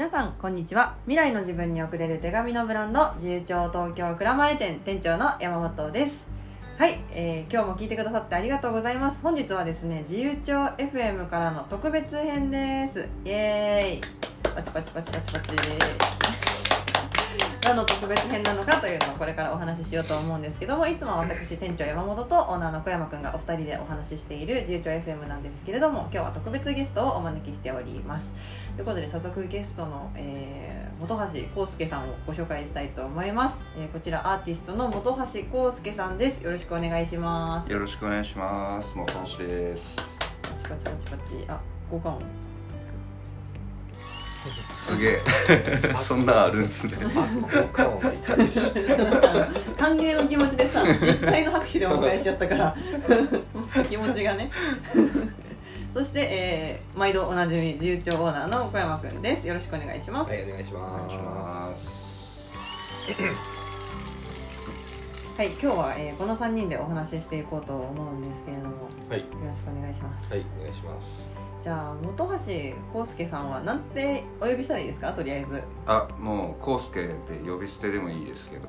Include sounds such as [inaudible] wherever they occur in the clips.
皆さんこんにちは。未来の自分に送れる手紙のブランド自由帳東京蔵前店店長の山本です。はい、えー今日も聞いてくださってありがとうございます。本日はですね自由帳 FM からの特別編です。イエーイ。パチパチパチパチパチ何の特別編なのかというのをこれからお話ししようと思うんですけどもいつも私店長山本とオーナーの小山くんがお二人でお話ししている自由帳 FM なんですけれども今日は特別ゲストをお招きしております。ということで早速ゲストの、えー本橋康介さんをご紹介したいと思います、えーこちらアーティストの本橋康介さんです。よろしくお願いします。よろしくお願いします。もう橋です。パチパチパチパチ。あ交換音。すげえ。[laughs] そんなんあるんすね。[laughs] 歓迎の気持ちでさ実際の拍手でお迎えしちゃったから。[laughs] 気持ちがねそして、えー毎度おなじみ自由帳オーナーの小山くんです。よろしくお願いします、はいお願いしお願いしまます。はい、今日は、えーこの3人でお話ししていこうと思うんですけれどもはい。ろしくお願いします。はいお願いしますじゃあ本橋康介さんはなんてお呼びしたらいいですか？とりあえず。あ、もうコウスケで呼び捨てでもいいですけど、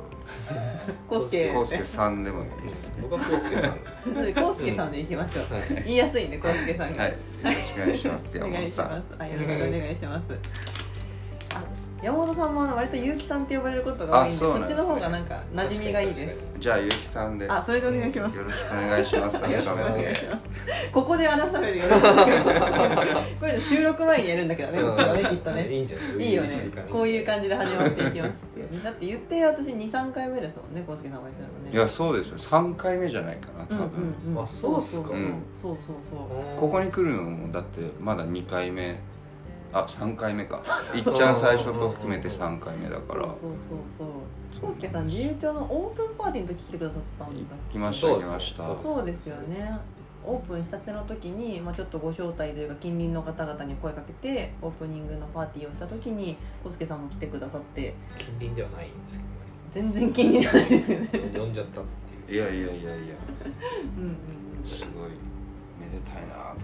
[laughs] 康介。コウスケさんでもいいです。僕は康介さん。はなので康介さんでいきましょう、い。言いやすいんで康介さんが、はい。よろしくお願いします。お山本さん。願いします。あよろしくお願いします。あ山本さんもあの割と結城さんって呼ばれることが多いんであそうなんですね。そっちの方がなんか馴染みがいいです。じゃあゆうきさんで。よあそれでお願いします。ろしくお願いします。改よろしくお願いめ。してます。ここで改めてよ。ろしくお願いしますこれの収録前にやるんだけどね、ねきっとね。いいんじゃない？いいよね。こういう感感じで始まっていきますだって言って私23回目ですもんね康介さんお会いするのね。いや、そうですよ。三回目じゃないかな、多分。うんうんうん。あそうっすか。そうそううんそうそう。そうここに来るのもだってまだ2回目あ三3回目か。いっちゃん最初と含めて3回目だから。そうそうそう。そう。康介さん自由帳のオープンパーティーの時来てくださったんだ。行きましたそうです行きました。そうですよね。オープンしたての時に、まあ、ちょっとご招待というか近隣の方々に声かけてオープニングのパーティーをした時に康介さんも来てくださって。近隣ではないんですけ全然近隣じゃないですよね。どね呼んじゃったっていう。いやいやいやいや。うんうんうん。すごい。めでたいなと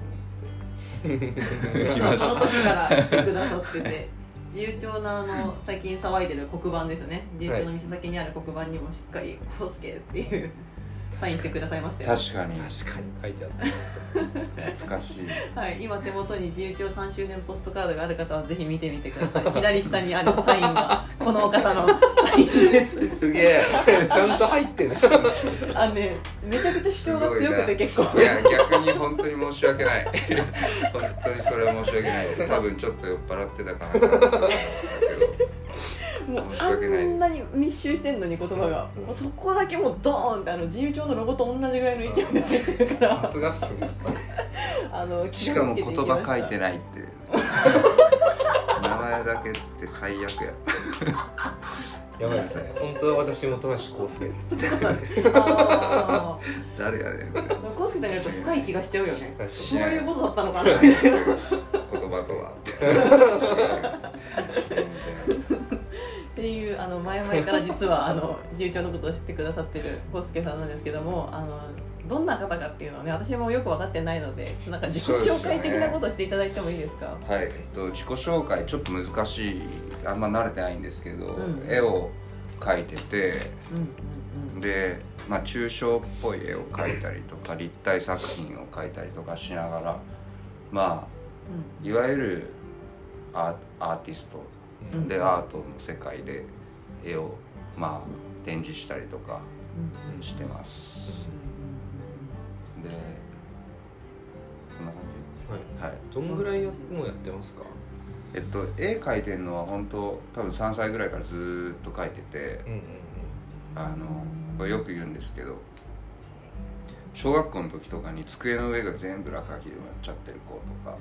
[laughs] その時から来てくださってて自由帳のあの最近騒いでる黒板ですね。自由帳の店先にある黒板にもしっかり「康介」っていうサインしてくださいましたよ。確かに。確かに。書いてあった。懐かしい。はい、今手元に自由帳3周年ポストカードがある方はぜひ見てみてください。左下にあるサインがこのお方の。サインですすげえ。ちゃんと入ってないあのねめちゃくちゃ主張が強くて結構。いや逆に本当に申し訳ない。本当にそれは申し訳ないです。多分ちょっと酔っ払ってたかなと思ったけどもうあんなに密集してんのに言葉が、うんもうそこだけもうドーンってあの自由帳のロゴと同じぐらいの勢いで出てるから。さすがっすね。あのしかも言葉書いてないないっていう [laughs] 名前だけって最悪ややばいですね。本当は私本橋康介。あ誰やねん。康介さんがやると深い気がしちゃうよね。そういうことだったのかな。みたいな言葉とは。っていうあの前々から実はあの自由帳のことを知ってくださってる康介さんなんですけどもあのどんな方かっていうのをね私もよく分かってないのでなんか自己紹介的なことをしていただいてもいいですか？はい、えっと、自己紹介ちょっと難しいあんま慣れてないんですけど、うん。絵を描いててうんうんで、まあ、抽象っぽい絵を描いたりとか立体作品を描いたりとかしながらまあいわゆるアーアーティスト。うん。でアートの世界で絵をまあ展示したりとかうんうん。してますでこんな感はい。じはい。どんぐらいやもうやってますか？えっと絵描いてるのは本当多分3歳ぐらいからずーっと描いててうんうんあのこれよく言うんですけど小学校の時とかに机の上が全部落書きで埋まっちゃってる子とか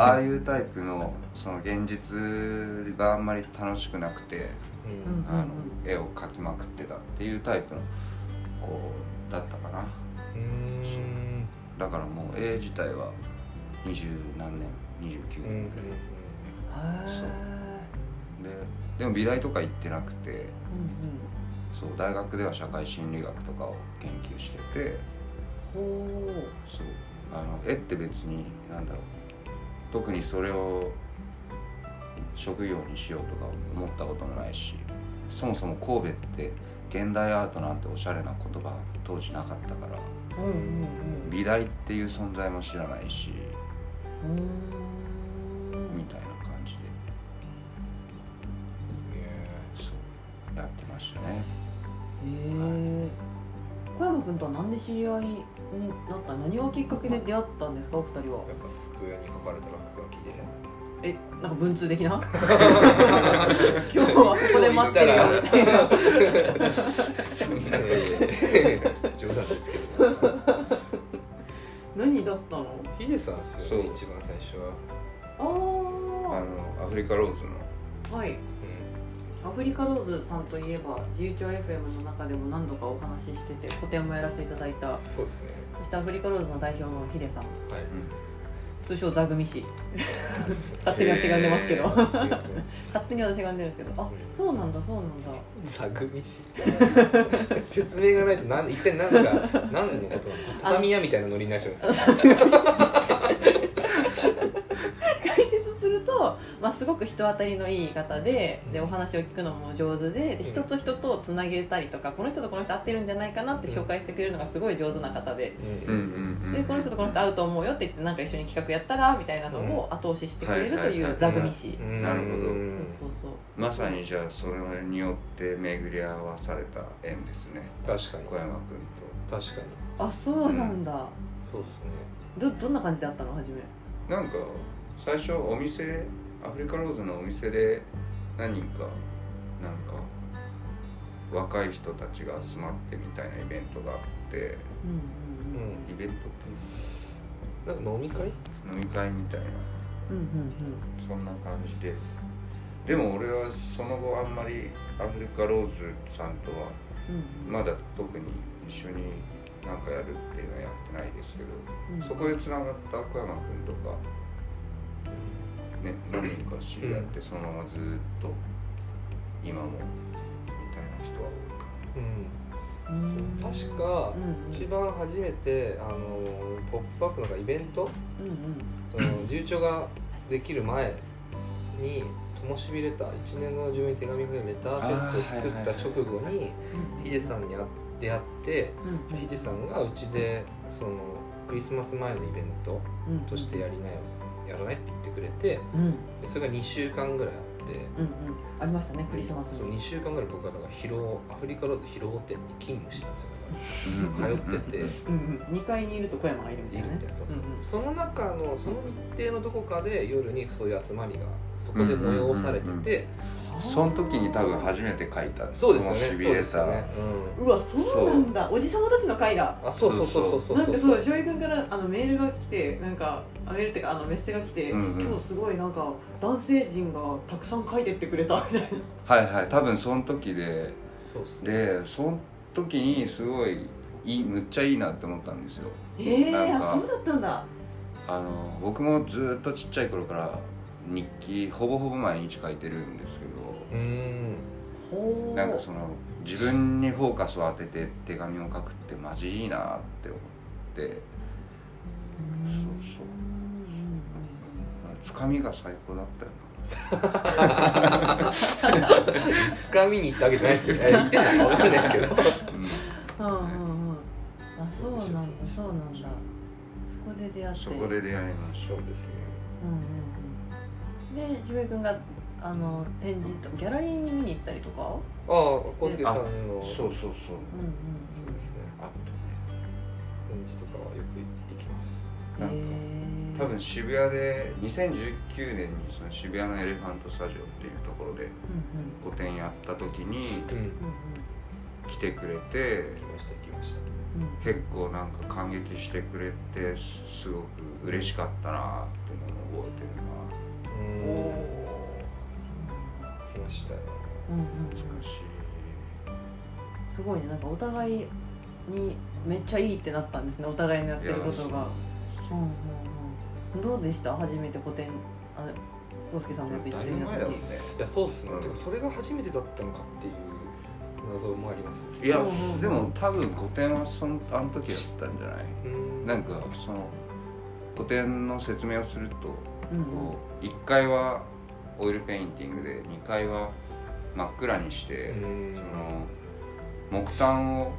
ああいうタイプのその現実があんまり楽しくなくてうん。あの絵を描きまくってたっていうタイプの子だったかなだからもう絵自体は二十何年29うんうん年。ぐらい、へででも美大とか行ってなくてーうん。そう大学では社会心理学とかを研究しててそう。あの絵って別に何だろう。特にそれを職業にしようとか思ったこともないしそもそも神戸って現代アートなんておしゃれな言葉当時なかったからうんうんうん美大っていう存在も知らないし。うーん。みたいな感じで。そうやってましたね。へえ。小山君とは何で知り合いになった何がきっかけで出会ったんですか？お二人は。やっぱ机に書かれた落書きで。えなんか文通的な？[laughs] 今日はここで待ってるよみたいな冗談ですけど [laughs] 何だったの？ヒデさんですよねそう。一番最初は。あああのアフリカローズの。はい。アフリカローズさんといえば自由帳 FM の中でも何度かお話ししてて個展もやらせていただいた。そうですね。そしてアフリカローズの代表のヒデさん。はい通称座組氏 [laughs] 勝手に私が呼んでますけど。[laughs] 勝手に私が呼んでるんですけど。あそうなんだそうなんだ。座組師。[laughs] 説明がないと何一体何が何のことなの畳屋みたいなノリになっちゃうんですよすると、まあ、すごく人当たりのいい方ででうん。お話を聞くのも上手ででうん。人と人とつなげたりとかこの人とこの人合ってるんじゃないかなって紹介してくれるのがすごい上手な方で。ううんんうんうん。でこの人とこの人合うと思うよって言ってなんか一緒に企画やったらみたいなのを後押ししてくれるという座組師うん。なるほど。そうそうそう。まさにじゃあそれによって巡り合わされた縁ですね。確かに。小山君と。確かに。あそうなんだ、そうですね。どどんな感じだったの？初め。なんか最初お店アフリカローズのお店で何人かなんか若い人たちが集まってみたいなイベントがあってうんううん。んイベントってなんか飲み会？飲み会みたいな。うんうんそんな感じで。でも俺はその後あんまりアフリカローズさんとはうんうん。まだ特に一緒になんかやるっていうのはやってないですけどうんそこでつながった小山君とかね何人か知り合ってそのままずっと今もみたいな人は多いかうん。うん。確か一番初めてあのポップアップなんかイベント？うんうんその重調ができる前にともしびレター1年後の自分に手紙を書けるレターセットを作った直後にヒデさんに会出会ってうん。ヒデさんがうちでそのクリスマス前のイベントうん。としてやりなよやらないって言ってくれてうん。うんでそれが2週間ぐらいあってうんありましたねクリスマスそうに2週間ぐらい僕はだから疲労アフリカローズ疲労店に勤務してたんですよ。らだから通ってて。うんうん。2階にいると小山がいるみたいいなね。るみたいな。そうそう、うんうん。その中のその日程のどこかで夜にそういう集まりがそこで催されてて、うんうんうんその時に多分初めて書いたそうですよね。しびれそうですよたね、うわそうなんだ。おじさまたちの会だ。うん、あそうそうそうそう。そうなんかうそう翔平君からあのメールが来てなんかあメールっていうかあのメッセが来て、うんうん。今日すごいなんか男性陣がたくさん書いてってくれたみたいな。はいはい。多分その時で。そうっすね。でその時にすごいいいむっちゃいいなって思ったんですよ。ええなんか。あそうだったんだ。あの僕もずっとちっちゃい頃から日記ほぼほぼ毎日書いてるんですけどうーん。なんかその自分にフォーカスを当てて手紙を書くってマジいいなって思ってうんそうそう。つかみが最高だったよつかみに行ったわけじゃないですけど [laughs] いや行ってないか分かんないですけど。な、うん。うん。うんあそうなんだ。そうなんだ。そこで出会って。そこで出会いましそうですね。うんで翔平君があの展示とギャラリーに見に行ったりとか？ああ小杉さんの。たそうそうそう。うんうんそうですね。あっ展示とかはよく行きます。なんか多分渋谷で2019年にその渋谷のエレファントスタジオっていうところでうん個展やった時に来てくれて行きました行きました。結構なんか感激してくれてすすごく嬉しかったなっていうのを覚えてるなうおん来ましたようんうん懐かしい。すごいね。なんかお互いにめっちゃいいってなったんですね。お互いのやってることが。うんうんう。んどうでした？初めて個展あ康介さんがついてだいぶ前だもんねいやそうっすね、うん。てかそれが初めてだったのかっていう謎もあります。いやうんでも多分個展はそのあの時だったんじゃないうん。なんかその個展の説明をするとこう1階はオイルペインティングで2階は真っ暗にして、うんその木炭を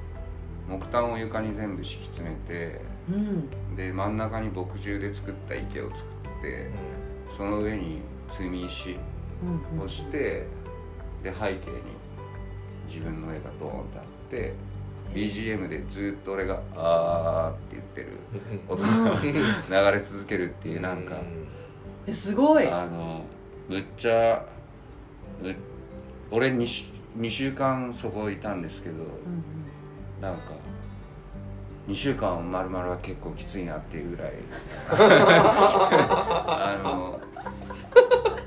木炭を床に全部敷き詰めてうん。で真ん中に墨汁で作った池を作ってその上に積み石うんをしてで背景に自分の絵がドーンってあって BGM でずっと俺が「あー」って言ってるうん音が流れ続けるっていうなんかえすごい。あのむっちゃむ俺 2, 週2週間そこいたんですけどうんなんか2週間まるまるは結構きついなっていうぐらい。[laughs] あの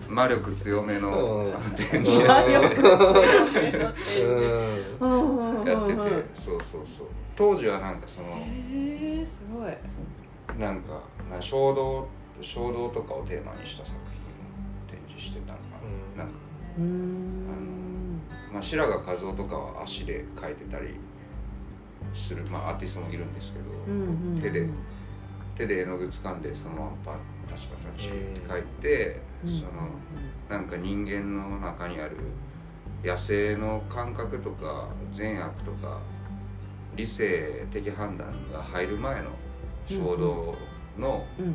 魔力強めのうん。展うん示やっててそうそうそう。当時はなんかそのへえすごい。なんかな衝動衝動とかをテーマにした作品を展示してたのかな,、うん。なんか。うーんまあ、白髪和夫とかは足で描いてたりする、まあ、アーティストもいるんですけど、うんうんうん。手で手で絵の具掴んでそのままパッパシパシパシって描いて、うん。そのなんか人間の中にある野生の感覚とか善悪とか理性的判断が入る前の衝動のうんうん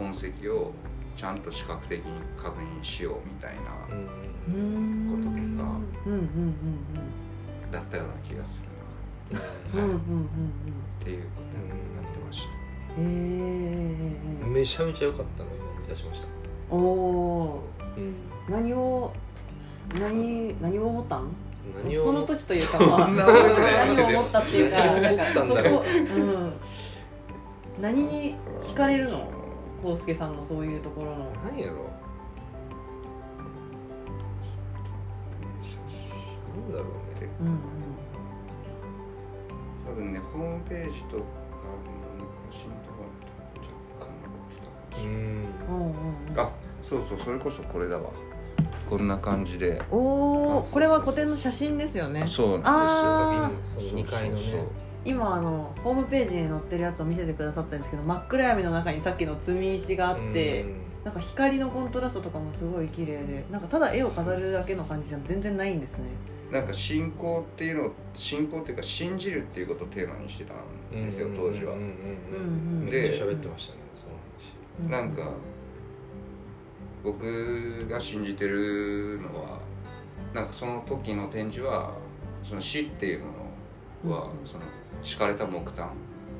痕跡をちゃんと視覚的に確認しようみたいなこととかだったような気がするな。うん。うん。うん。うん。っていうことをやってましたえめちゃめちゃ良かったの今思い出しましたおおうん。ー何を何何を思ったん。何をその時というかまあ何を思ったっていうかなん。かそこうん。何に惹かれるの康介さんのそういうところの何やろなんだろうねうんうん多分ねホームページとかの昔のところ若干残ってたかもしれないうんうんあそうそうそれこそこれだわこんな感じでおおこれは古典の写真ですよねそうなんあその2階のね今あのホームページに載ってるやつを見せてくださったんですけど真っ暗闇の中にさっきの積み石があってなんか光のコントラストとかもすごい綺麗でなんかただ絵を飾るだけの感じじゃ全然ないんですね。なんか信仰っていうのを信仰っていうか信じるっていうことをテーマにしてたんですよ当時はうんうんうん。うんうんめっちゃ喋ってましたねその話。なんか僕が信じてるのはなんかその時の展示はその死っていうものはうん。その敷かれた木炭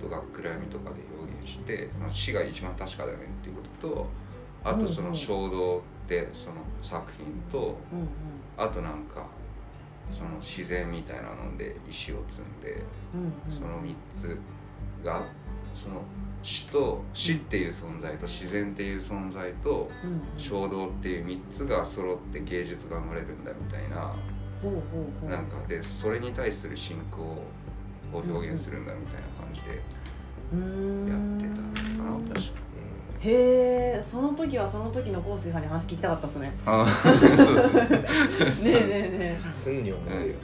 とか暗闇とかで表現してまあ死が一番確かだよねっていうこととあとその衝動ってその作品とうんうん。あとなんかその自然みたいなので石を積んでうんうん。その3つがその死と死っていう存在と自然っていう存在と衝動っていう3つが揃って芸術が生まれるんだみたいななんかでそれに対する信仰を表現するんだみたいな感じでうーんやってたのかな確かへえその時はその時の康介さんに話聞きたかったですね。あ [laughs] そうそうそうねえねえねえ。常におもろいよ。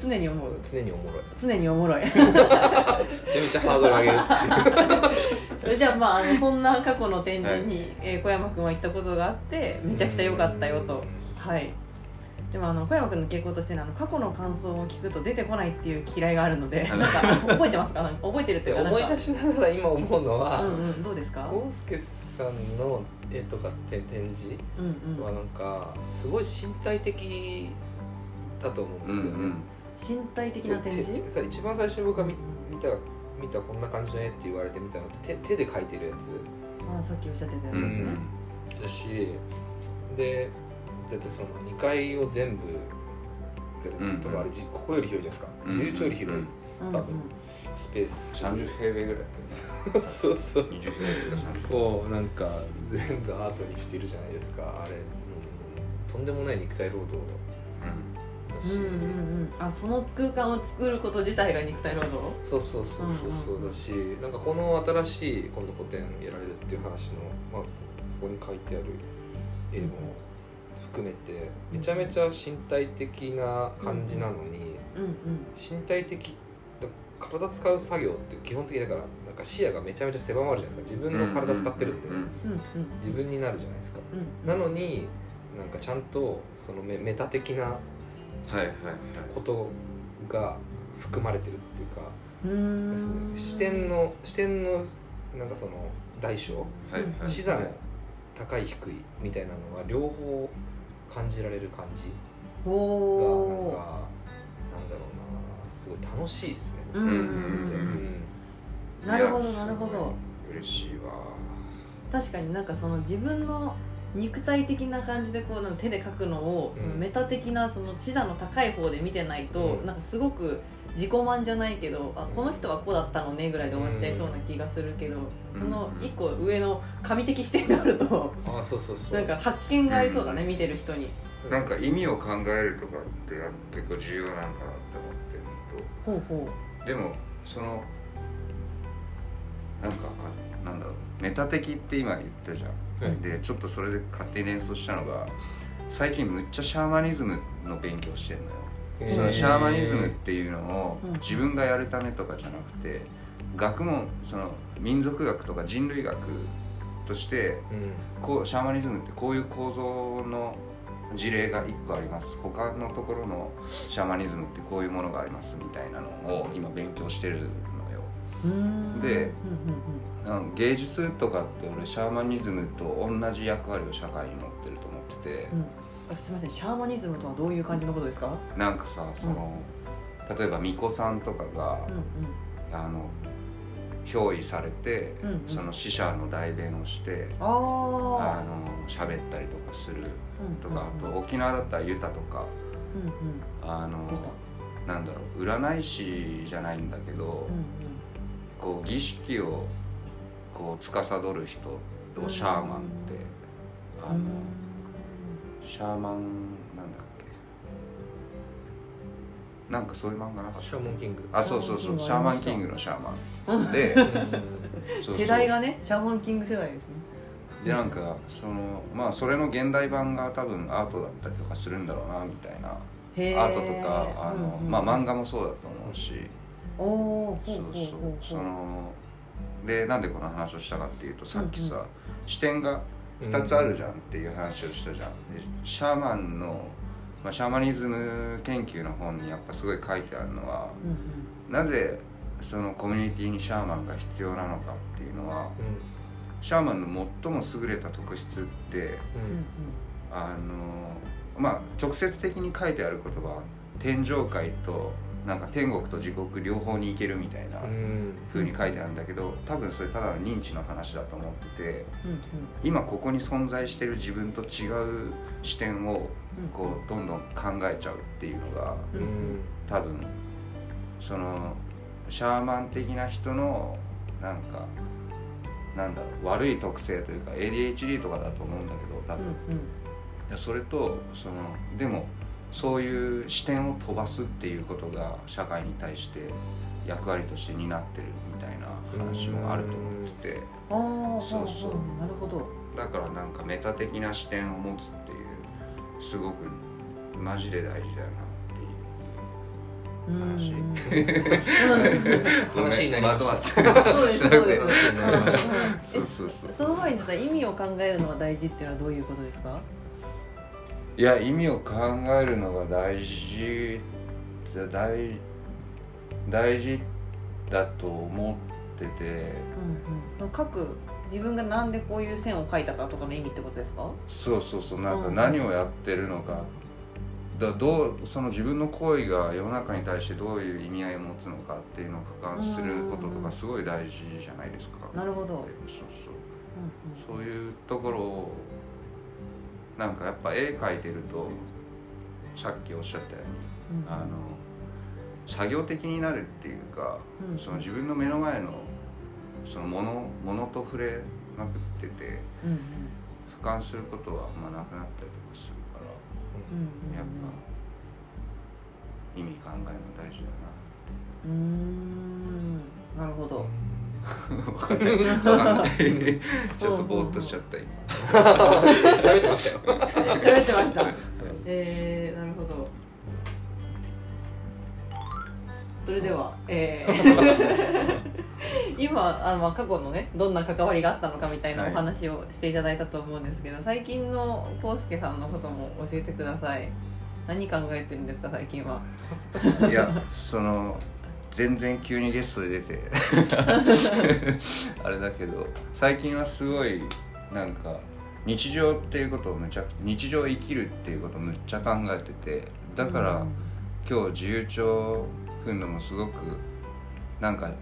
常に思う。常におもろい。常におもろい。めちゃめちゃハードル上げるっていう。[laughs] じゃあまああのそんな過去の展示に、えー小山君は行ったことがあってめちゃくちゃ良かったよと。はいでもあの小山君の傾向としてねあの過去の感想を聞くと出てこないっていう嫌いがあるのでなんか覚えてますか？なんか覚えてるっていうか思い出しながら今思うのはうんうんどうですか？康介さんの絵とかて展示うんうん。はなんかすごい身体的だと思うんですよね、身体的な展示？さ一番最初に僕が見見た見たこんな感じの絵って言われてみたのって手手で描いてるやつ。あさっきおっしゃってたやつうんですね、だしでだってその2階を全部うん多分あれじここより広いじゃないですか。自由帳より広い。うんうん。多分。スペース。30平米ぐらいそうそう。20平米か30こうなんか全部アートにしてるじゃないですか。あれ、うん、とんでもない肉体労働だ。し、うんうんうん。あその空間を作ること自体が肉体労働？そうそうそうそうそうだし、なんかこの新しい今度個展やられるっていう話の、まあ、ここに書いてある絵も含めてめちゃめちゃ身体的な感じなのに、うんうん身体的だ体使う作業って基本的にだからなんか視野がめちゃめちゃ狭まるじゃないですか。自分の体使ってるんで、うんうんうん自分になるじゃないですか、うんなのになんかちゃんとそのメメタ的なことが含まれてるっていうか、うーん。その視点の視点のなんかその大小はいはい視座の高い低いみたいなのが両方感じられる感じがなんおかなんだろうなすごい楽しいですね。ーうんうんうんなるほどなるほど。嬉しいわ。確かになんかその自分の肉体的な感じでこうな手で描くのを、うん。そのメタ的なその視座の高い方で見てないと、うん。なんかすごく自己満じゃないけどあこの人はこうだったのねぐらいで終わっちゃいそうな気がするけど、うん。その一個上の神的視点があるとあそうそうそう。なんか発見がありそうだね、うん。見てる人に。なんか意味を考えるとかってやっぱ結構重要なんかなって思ってるのと。ほうほでもそのなんかあなんだろう。メタ的って今言ったじゃん、はい。でちょっとそれで勝手に連想したのが最近むっちゃシャーマニズムの勉強してんのよそのシャーマニズムっていうのをうん。自分がやるためとかじゃなくて学問その民族学とか人類学としてうん。こうシャーマニズムってこういう構造の事例が1個あります。他のところのシャーマニズムってこういうものがありますみたいなのを今勉強してるのよ。で芸術とかって俺シャーマニズムと同じ役割を社会に持ってると思っててうんすみませんシャーマニズムとはどういう感じのことですか？なんかさその、例えば巫女さんとかがうんうん。あの憑依されて、うんうん。その死者の代弁をしてあああの喋ったりとかするとか、うんうん。あと沖縄だったらユタとかうんうん。あのなんだろう占い師じゃないんだけど、うんうん。こう儀式をこう司る人をシャーマンって、あのシャーマンなんだっけ？なんかそういう漫画なかっシたャーモンキング。あそうそうそう。シシャーマンキンググのシャーマうん。ンで [laughs] うんそうそう。世代がねシャーマンキング世代ですね。でなんかそのまあそれの現代版が多分アートだったりとかするんだろうなみたいな。アートとかあの、うんうんまあ漫画もそうだと思うし。おおそうそう。そのでなんでこの話をしたかっていうとさっきさ、うんう視点が2つあるじゃんっていう話をしたじゃん、でシャーマンの、まあ、シャーマニズム研究の本にやっぱすごい書いてあるのはうんうん。なぜそのコミュニティにシャーマンが必要なのかっていうのはうシャーマンの最も優れた特質ってんうんうん。あのまあ直接的に書いてある言葉は天上界となんか天国と地獄両方に行けるみたいなうん。風に書いてあるんだけど多分それただの認知の話だと思っててうんうん。今ここに存在してる自分と違う視点をうん。こうどんどん考えちゃうっていうのがううん。ん多分そのシャーマン的な人のなんかなんだろう悪い特性というか ADHD とかだと思うんだけど多分、それとそのでもそういう視点を飛ばすっていうことが社会に対して役割として担ってるみたいな話もあると思ってて。ああそうそううんなるほど。だからなんかメタ的な視点を持つっていうすごくマジで大事だよなっていう話。うん。[laughs] 話になりましそうですそう [laughs] そうそうそう。えその前にさ意味を考えるのが大事っていうのはどういうことですか？いや意味を考えるのが大事大大事だと思ってて。うんうん。書く自分がなんでこういう線を書いたかとかの意味ってことですか？そうそうそう。なんかうん。何をやってるのか。だどうその自分の行為が世の中に対してどういう意味合いを持つのかっていうのを俯瞰することとかすごい大事じゃないですか。なるほど。そうそう。そういうところをなんかやっぱ絵描いてるとさっきおっしゃったようにうん。うんあの作業的になるっていうか、うん。その自分の目の前のそのものものと触れまくっててうんうん。俯瞰することはあんまなくなったりとかするからうんうん。やっぱ意味考えるの大事う。ーん。なるほど。だな分かんない。分かんない。ちょっとぼーっとしちゃった今。喋ってましたよ。喋ってました。えー、なるほど。それでは、えー。[laughs] 今あのまあ過去のねどんな関わりがあったのかみたいなはい。お話をしていただいたと思うんですけど、最近の康介さんのことも教えてください。何考えてるんですか最近は。いやその全然急にゲストで出て。[laughs] あれだけど最近はすごいなんか日常っていうことをむちゃ日常を生きるっていうことをむっちゃ考えててだから、今日自由帳組んのもすごくなんか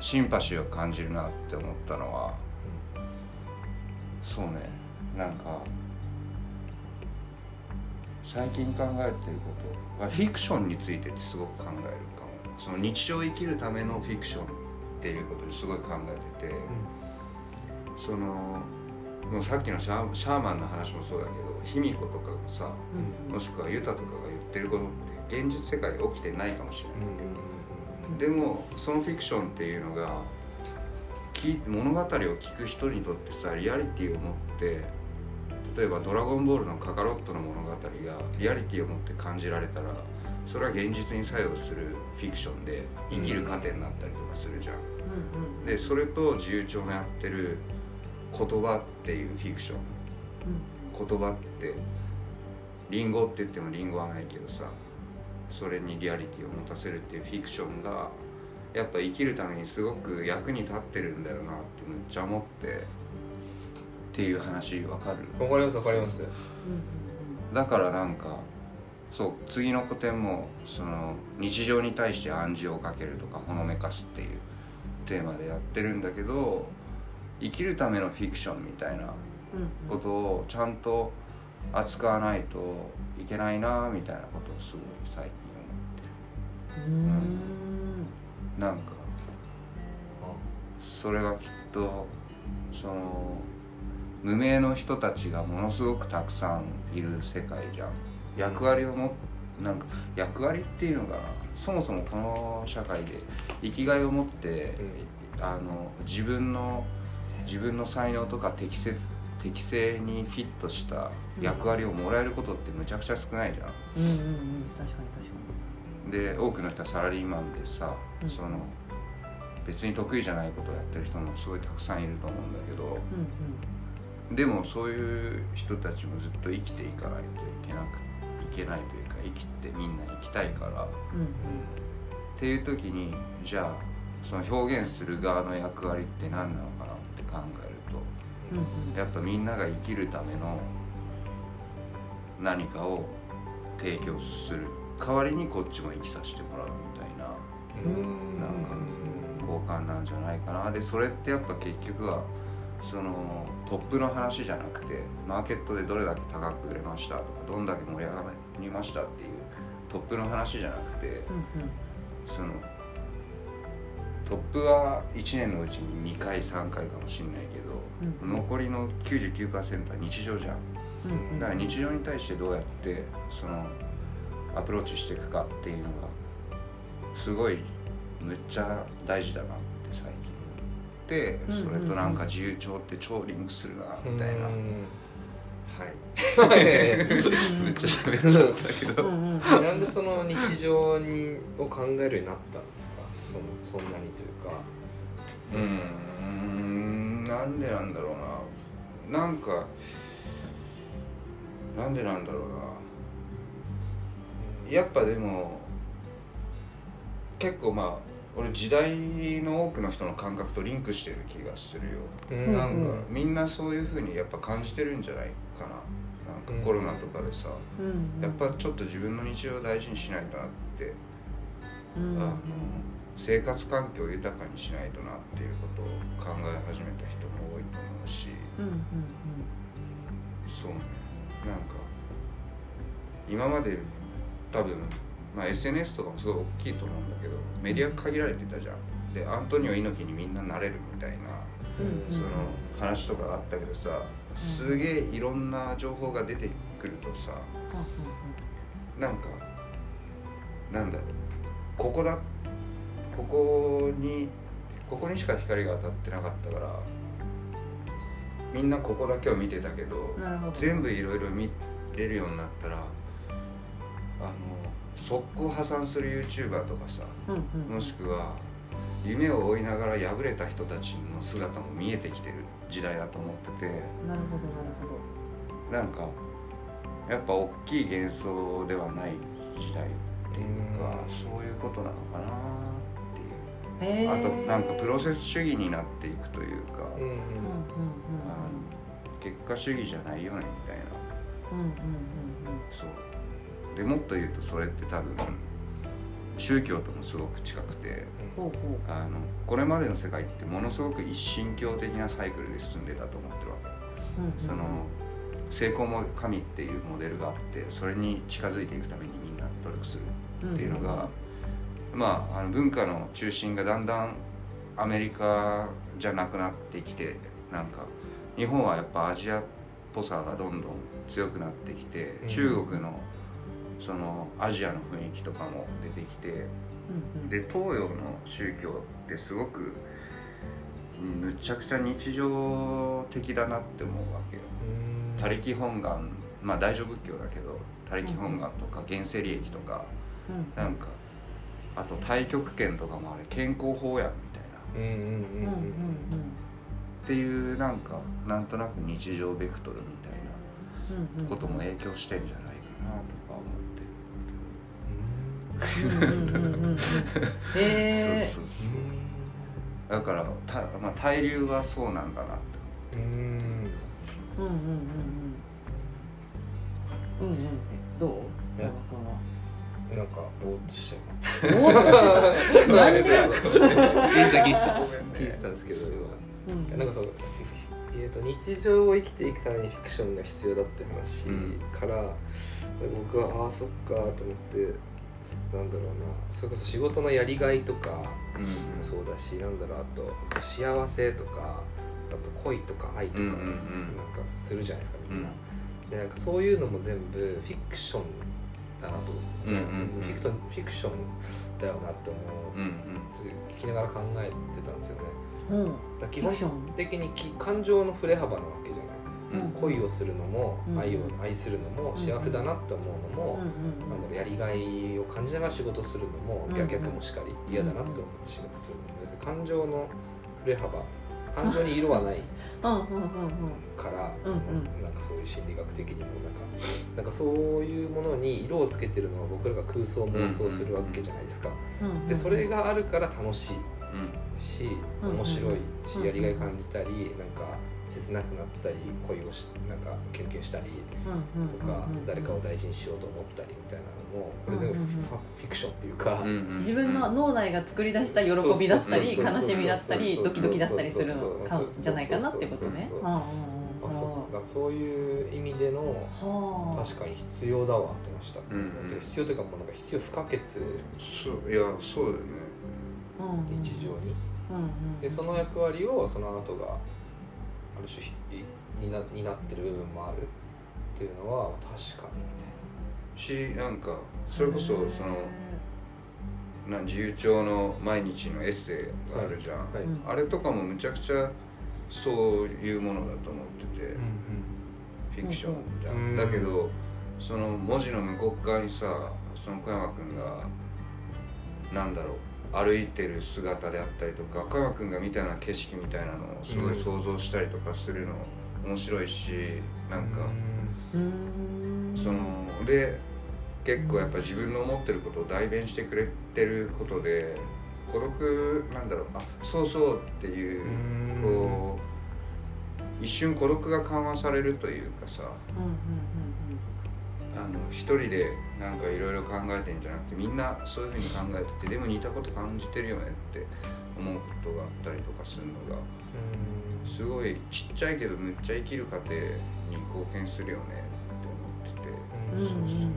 シンパシーを感じるなって思ったのはそうね。なんか最近考えてること。はフィクションについてってすごく考えるその日常を生きるためのフィクションっていうことにすごい考えてて、そのもうさっきのシャーマンの話もそうだけど卑弥呼とかがさうん。もしくはユタとかが言ってることって現実世界で起きてないかもしれないけど、うん。でもそのフィクションっていうのがき物語を聞く人にとってさリアリティを持って例えば「ドラゴンボール」のカカロットの物語がリアリティを持って感じられたらそれは現実に作用するフィクションで生きる糧になったりとかするじゃん。うんうん。でそれと自由帳のやってる言葉っていうフィクション。言葉ってリンゴって言ってもリンゴはないけどさそれにリアリティを持たせるっていうフィクションがやっぱ生きるためにすごく役に立ってるんだよなってむっちゃ思ってっていう話わかる？わかりますわかります。だからなんかそう次の古典もその日常に対して暗示をかけるとかほのめかすっていうテーマでやってるんだけど生きるためのフィクションみたいなうんことをちゃんと扱わないといけないなみたいなことをすごい最近うんうん思って。るなんかそれはきっとその無名の人たちがものすごくたくさんいる世界じゃん役割をもなんか役割っていうのがそもそもこの社会で生きがいを持って、あの自分の自分の才能とか適切適正にフィットした役割をもらえることってむちゃくちゃ少ないじゃん。うんうんうん。確かに確かで多くの人はサラリーマンでさ、うん。その別に得意じゃないことをやってる人もすごいたくさんいると思うんだけどにうん。でもそういう人たちもずっと生きていかないといけなくいけないというか生きてみんな生きたいから。っうん。うんていう時にじゃあその表現する側の役割って何なのかなって考えるとうんうん。やっぱみんなが生きるための何かを提供する代わりにこっちも生きさせてもらうみたいなうん。なんか交換なんじゃないかな。でそれってやっぱ結局はそのトップの話じゃなくてマーケットでどれだけ高く売れましたとかどんだけ盛り上がりましたっていうトップの話じゃなくてそのトップは1年のうちに2回3回かもしれないけど、うん。残りの99%は日常じゃん。うんうん。だから日常に対してどうやってそのアプローチしていくかっていうのがすごいむっちゃ大事だなって最近。思ってうんうんうん。それとなんか自由帳って超リンクするなみたいな、はい。はい。[laughs] めっちゃ喋っちゃったけど、なんでその日常にを考えるようになったんですか？そのそんなにというか。うーんなんでなんだろうな。なんかなんでなんだろうな。やっぱでも結構まあ俺時代の多くの人の感覚とリンクしてる気がするよ、うん。なんうん。かみんなそういうふうにやっぱ感じてるんじゃないかな。なんかコロナとかでさ、うん。やっぱちょっと自分の日常を大事にしないとなって、うん。うんあの生活環境を豊かにしないとなっていうことを考え始めた人も多いと思うし。うんうんそう。ねなんか今まで多分、まあ、SNS とかもすごい大きいと思うんだけどメディア限られてたじゃん。でアントニオ猪木にみんななれるみたいなうん。その話とかがあったけどさすげえいろんな情報が出てくるとさなんかなんだろう。ここだここにここにしか光が当たってなかったからみんなここだけを見てたけど全部いろいろ見れるようになったらあの速攻破産する YouTuber とかさうんうんもしくは夢を追いながら敗れた人たちの姿も見えてきてる時代だと思ってて。なるほどなるほど。なんかやっぱ大きい幻想ではない時代っていうかうん。そういうことなのかなっていう。あとなんかプロセス主義になっていくというか、うんうん。結果主義じゃないよねみたいな。うんうんうん。そうでもっと言うとそれって多分宗教ともすごく近くてあのこれまでの世界ってものすごく一神教的なサイクルで進んでたと思ってるわけ。その成功も神っていうモデルがあってそれに近づいていくためにみんな努力するっていうのが、まああの文化の中心がだんだんアメリカじゃなくなってきてなんか日本はやっぱアジアっぽさがどんどん強くなってきて、うん。中国のそのアジアの雰囲気とかも出てきてうんうん。で東洋の宗教ってすごくむちゃくちゃ日常的だなって思うわけよ。うん。他力本願まあ大乗仏教だけど他力本願とか現世利益とかうんなんかあと太極拳とかもあれ健康法やんみたいな。っていうなんかなんとなく日常ベクトルみたいなことも影響してんじゃないかなとへえー、そうそうそうだからた、まあ、対流はそうなんだなって思ってうんうんうんうんうんうんどう山君はなんかぼーっとしてる。ぼーっとしてる。なんで？ギスタギス。ですけど今。なんかそうえっと日常を生きていくためにフィクションが必要だって話から僕はああそっかと思ってなんだろうな。それこそ仕事のやりがいとかうんもそうだし、なんだろうあと幸せとかあと恋とか愛とか、うんうんうん。なんかするじゃないですかみんな、うん。でなんかそういうのも全部フィクションだなと思って、うんうんうん。フィクトフィクションだよなって思う、うんうん。聞きながら考えてたんですよね。うん。だから基本的にき感情の振れ幅なわけじゃないうん恋をするのも、うん。愛を愛するのも、うん。幸せだなって思うのも、うんなんだろうやりがいを感じながら仕事するのも、うん逆逆もしかり嫌だなって思って仕事するのも感情の振れ幅感情に色はない [laughs] うんうんうんうん。から、うんうん。なんかそういう心理学的にもなんかなんかそういうものに色をつけてるのは僕らが空想妄想するわけじゃないですか、うんうんでそれがあるから楽しいうん。しうん面白いし、うん。やりがい感じたりなんか切なくなったり恋をしなんかキュンキュンしたりとか、誰かを大事にしようと思ったりみたいなのもこれ全部フィフィクションっていうか、うんうん自分の脳内が作り出した喜びだったり悲しみだったりドキドキだったりするそうのかじゃないかなってことね。あそう。だからそういう意味でのはあ。確かに必要だわって思いました、うんうん。必要というかもうなんか必要不可欠。そう。いやそうだよね。うんうん。日常に、うんうん。でその役割をその後がある種ひにな担ってる部分もあるっていうのは確かにみしなんかそれこそそのな自由帳の毎日のエッセイがあるじゃん、たいな、はい。うん。あれとかもむちゃくちゃそういうものだと思ってて、フィクションじゃん、うん。だけどその文字の向こう側にさその小山君がなんだろう歩いてる姿であったりとか小山君が見たような景色みたいなのをすごい想像したりとかするの面白いしなんか、うん。そので結構やっぱ自分の思ってることを代弁してくれてることで孤独なんだろう。あそうそうっていううん。こう一瞬孤独が緩和されるというかさ。うんうんあの一人でなんかいろいろ考えてんじゃなくてみんなそういうふうに考えててでも似たこと感じてるよねって思うことがあったりとかするのがすごいちっちゃいけどむっちゃ生きる過程に貢献するよねって思ってて。うん。うん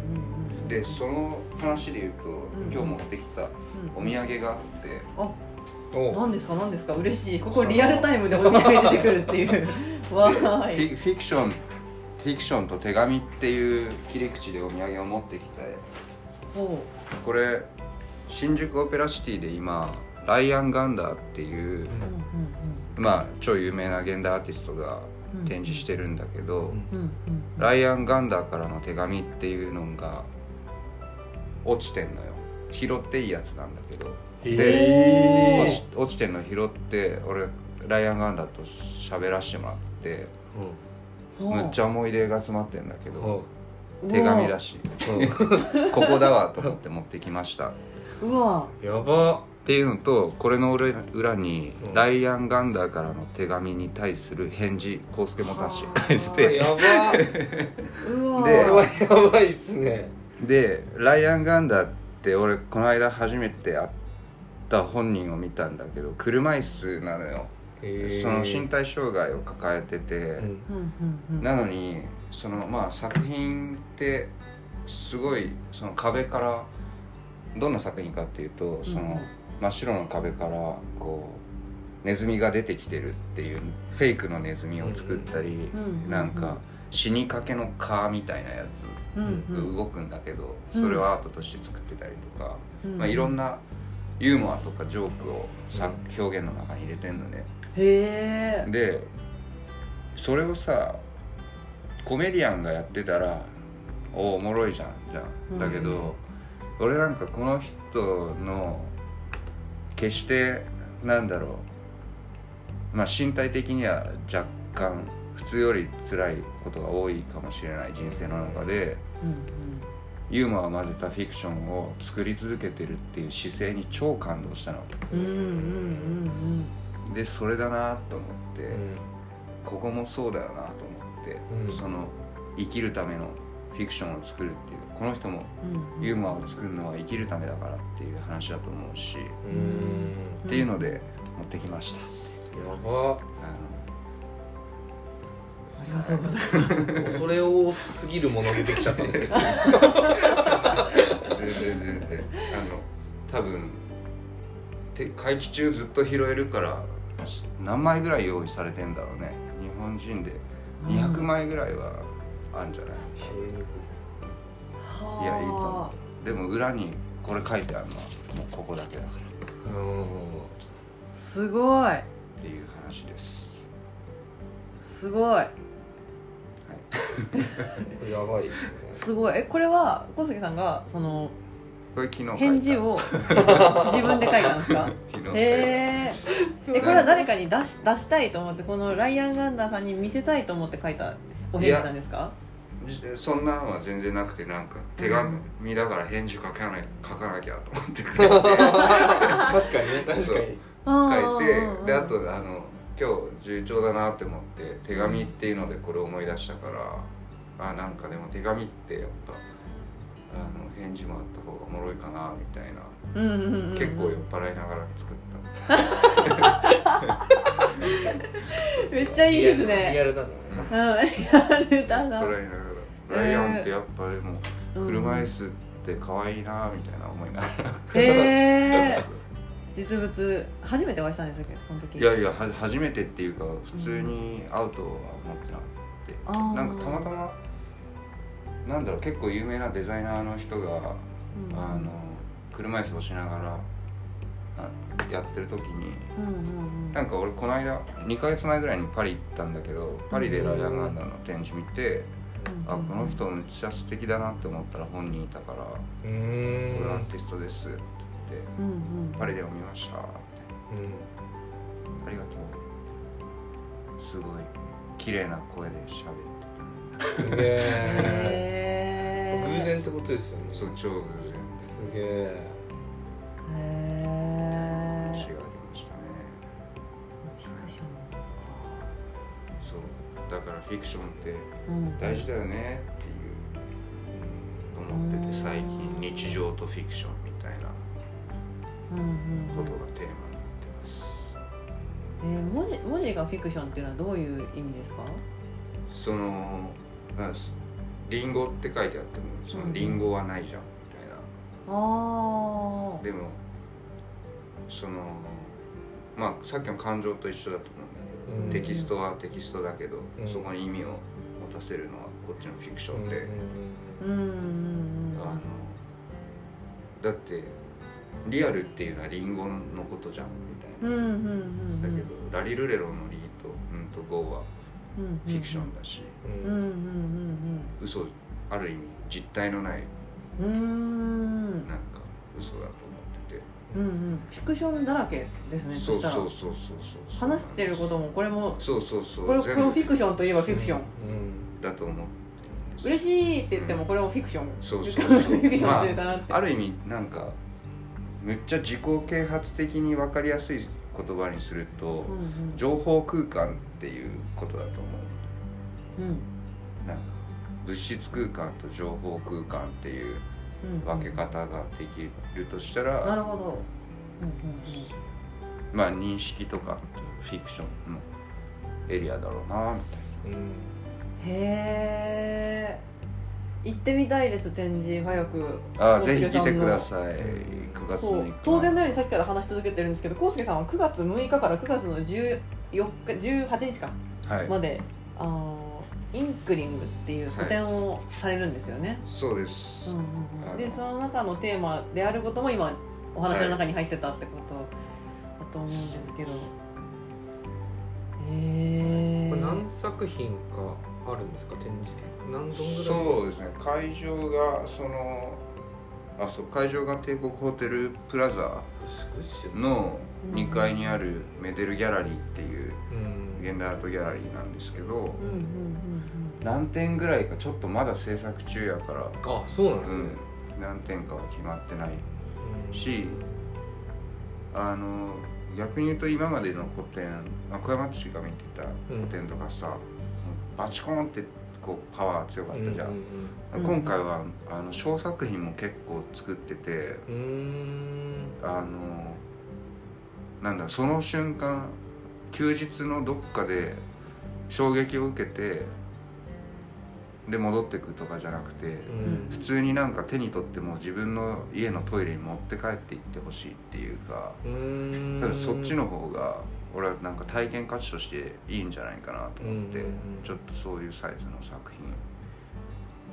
うでその話で言うと、ん。今日持ってきたお土産があって。何ですか？何ですか？嬉しい。ここリアルタイムでお土産出てくるっていう。[laughs] わフーい。ィフィクションフィクションと手紙っていう切り口でお土産を持ってきてこれ新宿オペラシティで今ライアン・ガンダーっていう、うんまあ超有名な現代アーティストが展示してるんだけど、うんうんうん。ライアン・ガンダーからの手紙っていうのが落ちてんのよ。拾っていいやつなんだけど。で落ち落ちてんの拾って俺ライアン・ガンダーと喋らせてもらってむっちゃ思い出が詰まってんだけど手紙だし。[laughs] [laughs] ここだわと思って持ってきました。うわ。やば。っていうのとこれの裏裏にうん。ライアン・ガンダーからの手紙に対する返事康介もたしはあ書いてて。やば。うわ。でこれはやばいっすね。でライアン・ガンダーって俺この間初めて会った本人を見たんだけど車椅子なのよその身体障害を抱えてて、なのにそのまあ作品ってすごいその壁からどんな作品かっていうとその、うん真っ白の壁からこうネズミが出てきてるっていうフェイクのネズミを作ったり、うん。なんか死にかけの蚊みたいなやつ動くんだけど、うん。それをアートとして作ってたりとか、うん。まあ、いろんなユーモアとかジョークを表現の中に入れてんのねへえ。でそれをさコメディアンがやってたらおおもろいじゃんじゃん。だけど、俺なんかこの人の決してなんだろう。まあ身体的には若干普通より辛いことが多いかもしれない人生の中で。うんユーモアを混ぜたフィクションを作り続けてるっていう姿勢に超感動したの。うんうんうんでそれだなと思って、うん。ここもそうだよなと思って、うん。その生きるためのフィクションを作るっていうこの人もユーモアを作るのは生きるためだからっていう話だと思うし、うん。っていうので持ってきました。やば。あありがとうございます。恐れ多すぎるもの出てきちゃったんですけど。の全然全然。あの多分て会期中ずっと拾えるから何枚ぐらい用意されてんだろうね。日本人で200枚ぐらいはあるんじゃない、いやいいと思う。でも裏にこれ書いてあるのはもうここだけだから。うんすごい。っていう話です。すごい。[laughs] これやばいですね。すごい。えこれは小杉さんがそのこれ昨日書いた。返事を [laughs] 自分で書いたんですか？昨ええこれは誰かに出し出したいと思ってこのライアン・ガンダーさんに見せたいと思って書いたお返事なんですか？じそんなのは全然なくてなんか手紙だから返事書かない書かなきゃと思って。書いて確かにね確そう。かに。書いてうんであとあの今日重調だなって思って手紙っていうのでこれを思い出したからあなんかでも手紙ってやっぱあの返事もあった方がおもろいかなみたいな。うんうんうんうん。結構酔っ払いながら作った。[laughs] めっちゃいいですリアねルだなうんリアルだな。酔っ払いながら。ライアンってやっぱりもう車椅子って可愛いなみたいな思いながら。へえ実物初めてお会いしたんですけどその時。いやいやは初めてっていうか普通に会うとは思ってなくて、あー。なんかたまたまなんだろう結構有名なデザイナーの人が、うん。あの車椅子をしながらあやってる時にうんうんうん。なんか俺この間2ヶ月前ぐらいにパリ行ったんだけどパリでライアン・ガンダーの展示見て、あこの人めっちゃ素敵だなって思ったら本人いたからう「ーん。これアーティストです」って言ってうんうん「パリでも見ました」みたいな。うん。ありがとうすごい綺麗な声で喋ってすげえ。偶然ってことですよね。たそう超偶然す。げえ。へー。話がありましたね。フィクシそう。だからフィクションって大事だよねっていう思ってて最近うん日常とフィクションみたいなことがテーマになってます。えー文字文字がフィクションっていうのはどういう意味ですか？そのリンゴって書いてあってもそのリンゴはないじゃんみたいな。ああでもそのまあさっきの感情と一緒だと思うんだけど、うん。テキストはテキストだけど、うん。そこに意味を持たせるのはこっちのフィクションで、うん。あのだってリアルっていうのはリンゴのことじゃんみたいな、うんうんうんだけどラリルレロのリと「うん」と「ゴー」はフィクションだし、うんうん嘘ある意味実体のない。うんうん。うんなんか嘘だと思ってて。うんうん。フィクションだらけですねそうそうそうそうそう。話してることもこれもそうそうそう。これこれもフィクションといえばフィクション、うん。だと思う嬉しいって言ってもこれもフィクション、そうそうフィクションっていうかなって、ある意味なんかめっちゃ自己啓発的に分かりやすい言葉にすると、うんうん。情報空間っていうことだと思うんうなんか物質空間と情報空間っていううん分け方ができるとしたら、なるほど、うんうんまあ認識とかフィクションのエリアだろうなみたいうんうん、へえ行ってみたいです展示。早く。なあ康ぜひ来てください。うん9月そう。6日当然のようにさっきから話し続けてるんですけど康介さんは9月6日から9月の14日18日かはい。まで、あのインクリングっていう個展をされるんですよね、そうです、うんうんでその中のテーマであることも今お話の中に入ってたってことだと思うんですけど、へえこれ何作品かあるんですか展示何本ぐらいそうですね。会場がそのあそう会場が帝国ホテルプラザの2階にあるメデルギャラリーっていううん現代アートギャラリーなんですけどうんうんうん何点ぐらいかちょっとまだ制作中やから、あそうなんですね、うん、何点かは決まってないうん。しあの逆に言うと今までの古典まあ小山町が見てた古典とかさ、もうバチコーンってこうパワー強かったじゃん、うんうん今回はあの小作品も結構作っててあのなんだその瞬間休日のどっかで衝撃を受けてで戻ってくとかじゃなくてうん。普通になんか手に取っても自分の家のトイレに持って帰っていってほしいっていうかうん。多分そっちの方が俺はなんか体験価値としていいんじゃないかなと思ってうんちょっとそういうサイズの作品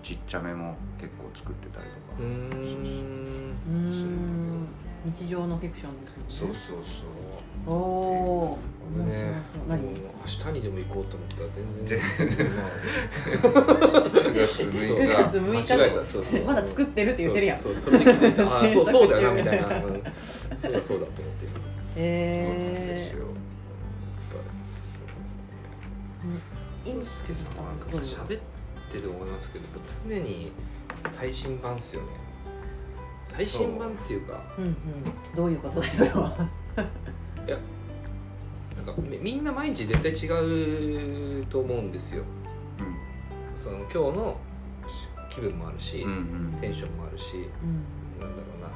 ちっちゃめも結構作ってたりとか。日常のフィクションですそうよねそうそうおおー面白僕ねそう。何もう明日にでも行こうと思ったら全然全まあ9月6 9日月6日間違えた。そうそう。まだ作ってるって言ってるやん。そうそう。それで気づいた。[laughs] あーそうそうだよなみたいな。そうだそうだと思ってる。へそうなんですえよ。インスケさん。はなんか喋ってて思いますけど常に最新版っすよね。最新版っていうか。うんうん。どういうこと？だいそれはなんかみみんな毎日絶対違うと思うんですよ。その今日の気分もあるし、うんうん。テンションもあるしうん。なんだろうな。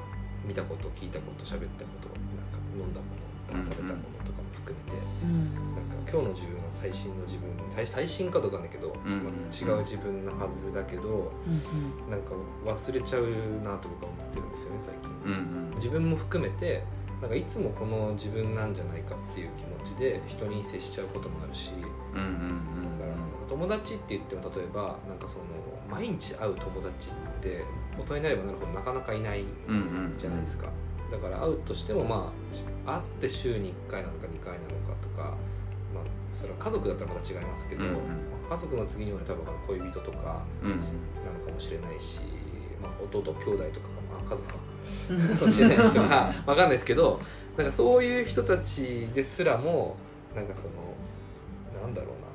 見たこと聞いたこと喋ったことなんか飲んだもの食べたものとかも含めて、うん。なんか今日の自分は最新の自分最最新かどうかなんだけど、うん。まあ違う自分のはずだけどうん。なんか忘れちゃうなと僕は思ってるんですよね最近、うんうん。自分も含めてなんかいつもこの自分なんじゃないかっていう気持ちで人に接しちゃうこともあるしうんうんだからなんか友達って言っても例えばなんかその毎日会う友達って大人になればなるほどなかなかいないうんうんうん。じゃないですか、だから会うとしてもまあ会って週に1回なのか2回なのかとかまあそれは家族だったらまた違いますけど、うんうん。まあ家族の次には多分恋人とかうんなのかもしれないし、まあ、弟兄弟とかか、まあ、家族かもしれない人が分かんないですけどなんかそういう人たちですらもなんかそのなんだろうな。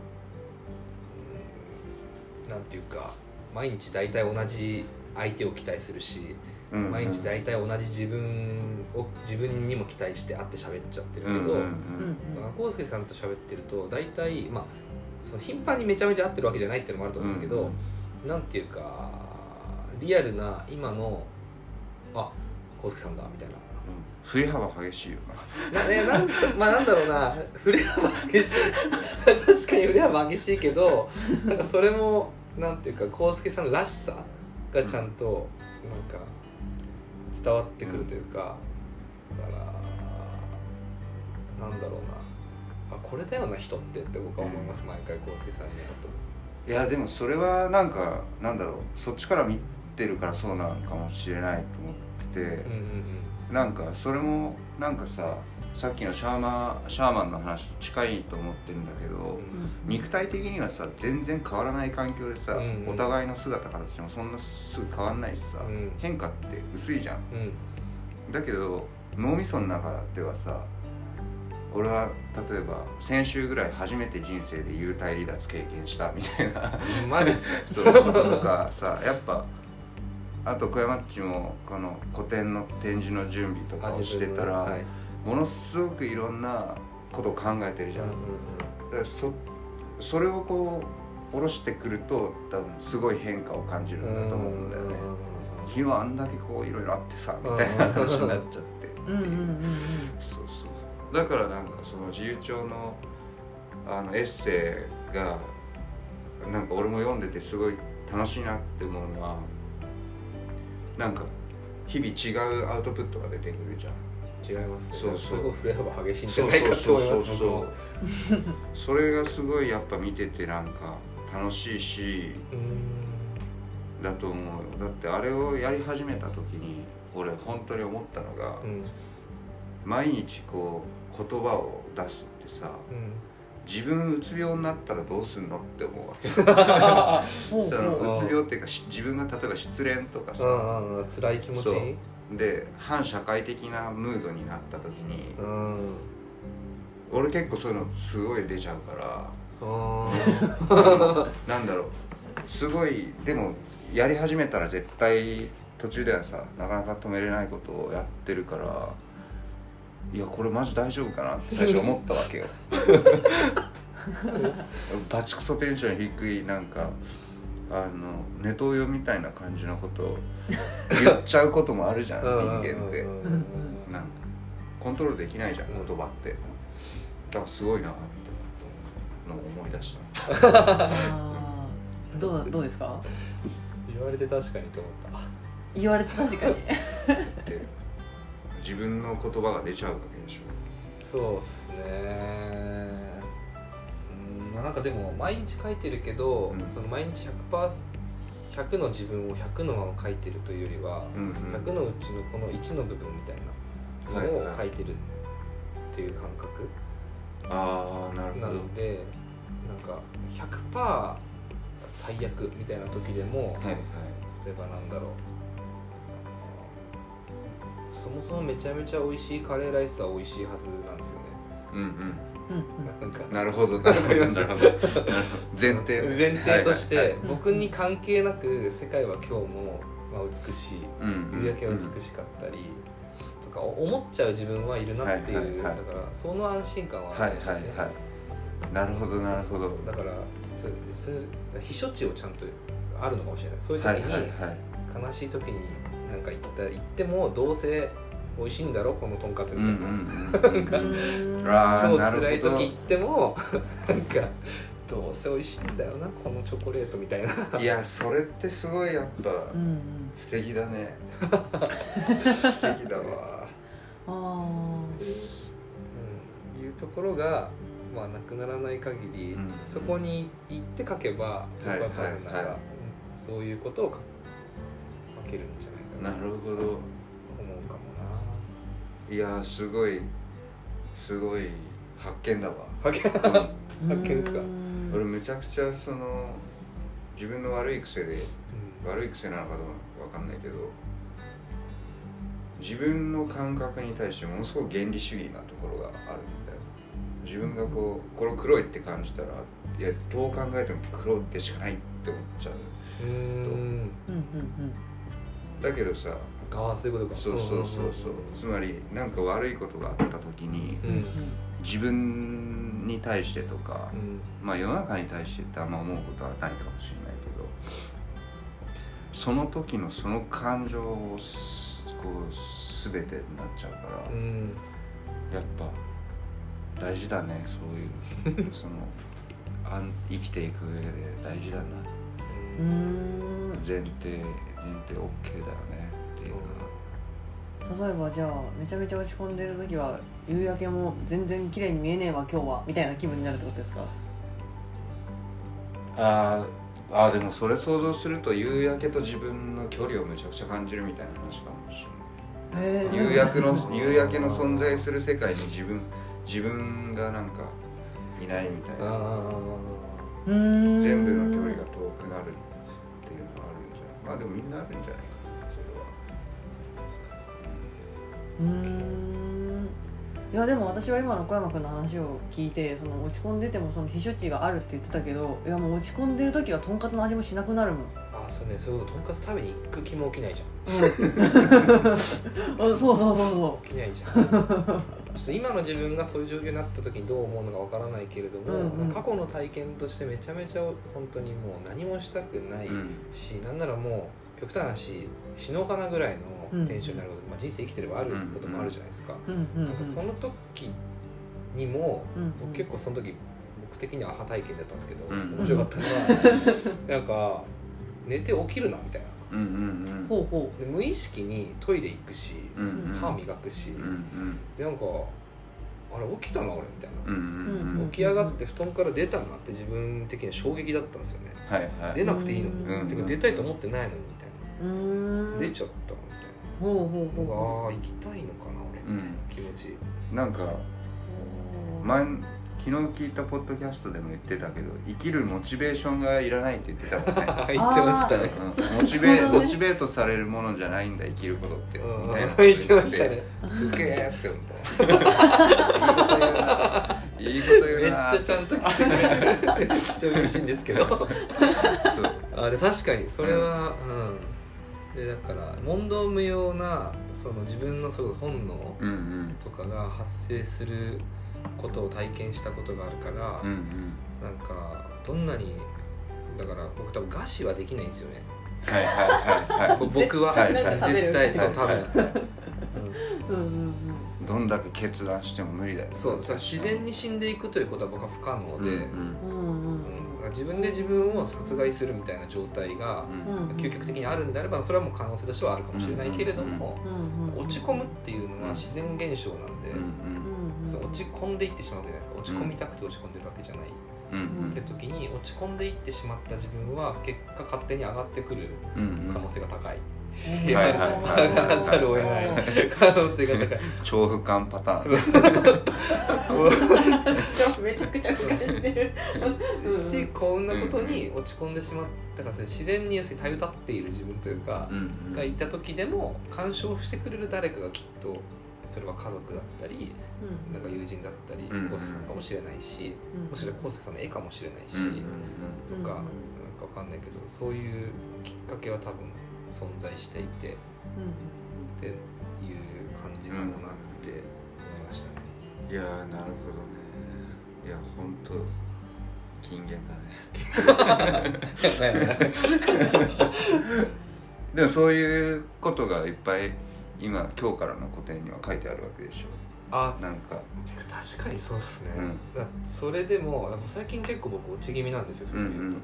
うんなんていうか毎日大体同じ相手を期待するしうんうん。毎日大体同じ自分を自分にも期待して会って喋っちゃってるけど、うんうん介さんと喋ってると大体まあその頻繁にめちゃめちゃ会ってるわけじゃないっていうのもあると思うんですけど、なんていうかリアルな今のあ康介さんだみたいな。振り幅激しいよな。な,、ね、なんつまあなんだろうな。振れ幅激しい。確かに振れ幅激しいけどなんかそれもなんていうか康介さんらしさがちゃんとなんか伝わってくるというか、だからなんだろうな。あこれだよな人ってって僕は思います、毎回康介さんに会うと。いやでもそれはなんかなんだろう。そっちから見てるからそうなのかもしれないと思ってて、うんうんなんかそれもなんかささっきのシャーマンシャーマンの話と近いと思ってるんだけど、うん肉体的にはさ全然変わらない環境でさ、うんうん。お互いの姿形もそんなすぐ変わんないしさ、うん。変化って薄いじゃん。うん。だけど脳みその中ではさ俺は例えば先週ぐらい初めて人生で幽体離脱経験したみたいな。マジっすね [laughs] そういうこととかさやっぱあと小山っちもこの古典の展示の準備とかをしてたら、はい。ものすごくいろんなことを考えてるじゃん、うんだからそそれをこう下ろしてくると多分すごい変化を感じるうんんだと思うんだよね。うん昨日あんだけこういろいろあってさみたいな話になっちゃって。うんうんうんうん。そうそう。だからなんかその自由帳のあのエッセイがなんか俺も読んでてすごい楽しいなって思うのはなんか日々違うアウトプットが出てくるじゃん。違いますね。そうそう。すごい振れ幅激しいんじそうゃないかとそう思いますそうそうそれがすごいやっぱ見ててなんか楽しいしだと思うよ。だってあれをやり始めた時に俺本当に思ったのが、うん。毎日こう言葉を出すってさ自分うつ病になったらどうすんのって思うわけ。[laughs] そのほううつ病っていうかし自分が例えば失恋とかさ。辛い気持ち？で反社会的なムードになった時にうん。俺結構そういうのすごい出ちゃうからあ [laughs] なんだろう。すごいでもやり始めたら絶対途中ではさなかなか止めれないことをやってるからいやこれマジ大丈夫かなって最初思ったわけよ。[laughs] バチクソテンション低いなんかあのネトウヨみたいな感じのことを言っちゃうこともあるじゃんー [laughs] 人間って。なんかコントロールできないじゃんうん。言葉って。だからすごいなってのを思い出した。[laughs] どうどうですか？言われて確かにと思った。言われて確かに。で自分の言葉が出ちゃうわけでしょ。そうっすね。うんまあなんかでも毎日書いてるけど、うん。その毎日 100%, 100の自分を100のまま書いてるというよりは、うんうん。100のうちのこの1の部分みたいなのを書いてるっていう感覚ああなるほなどのでなんか100%最悪みたいな時でも、はいはい。例えばなんだろうそもそもめちゃめちゃ美味しいカレーライスは美味しいはずなんですよね。うんうん。なんか。なるほど [laughs] なるほど。なるほど。前提。前提として、僕に関係なく世界は今日も、まあ、美しい。夕焼けは美しかったり、とか思っちゃう自分はいるなっていう、だからその安心感ははいあるかもしれないはいはい。なるほどなるほど。だからそうそ避暑地をちゃんとあるのかもしれない。そういう時はいに、悲しい時になんか行った行ってもどうせ美味しいんだろこのとんかつみたいな、超辛い時行ってもなんかどうせ美味しいんだよなこのチョコレートみたいな。いやそれってすごいやっぱうんうん。素敵だね。[laughs] 素敵だわ。あうん。いうところが、まあ、なくならない限り、うんそこに行って書けば僕は多分なんか、はいはいはいそういうことを書書けるんじゃない？かななるほど。と思うかもいやすごいすごい発見だわ、な書けうん。ー発見ですか？俺むちゃくちゃその自分の悪い癖でうん。悪い癖なのかどうかわかんないけど自分の感覚に対してものすごく原理主義なところがあるんだよ自分がこうこれ黒いって感じたらいやどう考えても黒でしかないって思っちゃううーんうんうんだけどさああそういうことか。そうそうそうそう。つまり何か悪いことがあった時にうん。うん自分に対してとかうん。まあ世の中に対してってあんま思うことはないかもしれないけどその時のその感情をすこう全てになっちゃうから、うん。やっぱ大事だねそういう [laughs] そのあん生きていく上で大事だな前提前提 OK だよねっていうのは。例えばじゃあめちゃめちゃ落ち込んでる時は夕焼けも全然綺麗に見えねえわ今日はみたいな気分になるってことですか？あーあーでもそれ想像すると夕焼けと自分の距離をむちゃくちゃ感じるみたいな話かもしれない。夕焼けの夕焼けの存在する世界に自分自分がなんかいないみたいな。ああうーん。全部の距離が遠くなるってまあでもみんなあるんじゃないかなそれはうーん。いやでも私は今の小山君の話を聞いてその落ち込んでてもその避暑地があるって言ってたけどいやもう落ち込んでる時はとんかつの味もしなくなるもんあそうねそれこそとんかつ食べに行く気も起きないじゃん。[laughs] あそうそうそうそ起きないじゃん。ちょっと今の自分がそういう状況になった時にどう思うのかわからないけれども、うんうん。過去の体験としてめちゃめちゃ本当にもう何もしたくないうん。し、なんならもう極端な話死のうかなぐらいうんのテンションになること、まあ、人生生きてればあることもあるじゃないですか、ううん。うん。うんなんかその時にも、結構その時僕的にはアハ体験だったんですけど、うん。面白かったのは [laughs] なんか寝て起きるなみたいな。うんうんほうほで無意識にトイレ行くし、うんうん。うん歯磨くし、うんうん。でなんかあれ起きたな俺みたいな、うんうんうん。起き上がって布団から出たなって自分的には衝撃だったんですよね。はいはい。出なくていいのに、うんてか出たいと思ってないのに。みたいな、ううーん。出ちゃったみたいほうほうな、ほう。ほああ行きたいのかな俺みたいな気持ち、なんかう。前昨日聞いたポッドキャストでも言ってたけど生きるモチベーションがいらないって言ってたもんね。[laughs] 言ってましたね。うん。モチベモチベートされるものじゃないんだ生きることってうん。みたいな。こと言ってましたね。すげえって思った。いいこと言うめっなちゃちゃんと聞いてめっちゃ嬉しいんですけど。あで確かにそれはうん、でだから問答無用なその自分のそう本能うんうん。とかが発生することを体験したことがあるから、うんうん。なんかどんなにだから僕多分餓死はできないんですよね。はいはいはいはい。[laughs] 僕は、絶対そう多分、どんだけ決断しても無理だよそうさ自然に死んでいくということは僕は不可能で、うん自分で自分を殺害するみたいな状態が究極的にあるんであればそれはもう可能性としてはあるかもしれないけれども、落ち込むっていうのは自然現象なんで、うんうんそう落ち込んでいってしまうわけじゃないですか。落ち込みたくて落ち込んでるわけじゃない、うん。うん。って時に落ち込んでいってしまった自分は結果勝手に上がってくるうんうん。可能性が高い、うん。はいはいはい。上がらざるを得ない。可能性が高い。重複感パターン。[laughs] めちゃくちゃ俯瞰してるうん。しこんなことに落ち込んでしまったから自然にたゆたっている自分というか、うん。がいた時でも干渉してくれる誰かがきっとそれは家族だったりうん。なんか友人だったりうん。コウスケさんかもしれないし、うん。もしくはコウスケさんの絵かもしれないし、うんうんとか、なんかわかんないけどそういうきっかけは多分存在していてっていう感じかもなって思いましたね。いやーなるほどね。いや本当金言だね。[laughs] [laughs] でもそういうことがいっぱい今今日からの古典には書いてあるわけでしょ。あなんか。確かにそうっすね、うん。だそれでも最近結構僕落ち気味なんですよそれで言うと、うん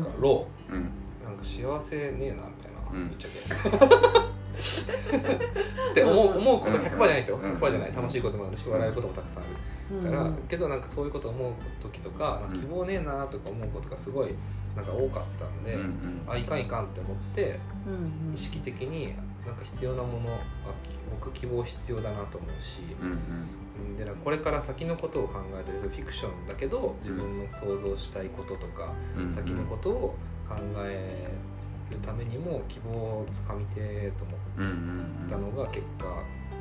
なんかロうん。ーなんか幸せねえなみたいな、うん。ぶっちゃけ。[laughs] って思う思うこと100%じゃないですよ。うん100%じゃない。楽しいこともあるし笑うこともたくさんあるから、うん。けどなんかそういうこと思う時とかなんか希望ねえなとか思うことがすごいなんか多かったんで、うんうん。あいかんいかんって思ってうんうん。意識的になんか必要なものあき僕希望必要だなと思うし、うんでなんかこれから先のことを考えてるフィクションだけど自分の想像したいこととか、うん先のことを考えるためにも希望をつかみてえと思ったのが結果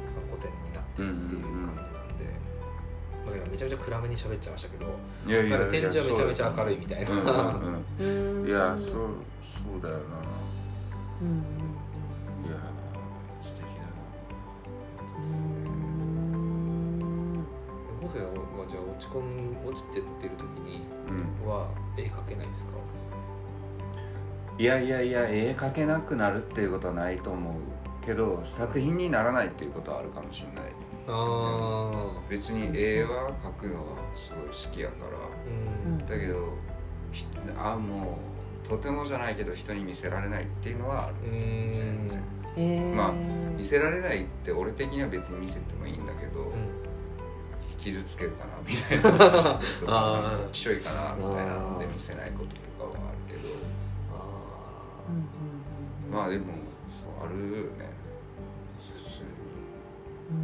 その古典になってるっていう感じなんで、まあ、めちゃめちゃ暗めに喋っちゃいましたけどいやいやなんか展示はめちゃめちゃ明るいいみたいな、うんうんうん。うん。いやそうそうだよな。うん生さんはじゃあ落ち込ん落ちてってる時になうん。は絵描けないですか？いやいやいや絵描けなくなるっていうことはないと思うけど作品にならないっていうことはあるかもしれない。あ別に絵は描くのはすごい好きやから。うん。だけどひあもうとてもじゃないけど人に見せられないっていうのはある。うーんえー。まあ見せられないって俺的には別に見せてもいいんだけど、傷つけるかなみたいな。あー。きしょいかなみたいなので見せないこととかはあるけど。あまあでもそうあるよね。普通に。うん。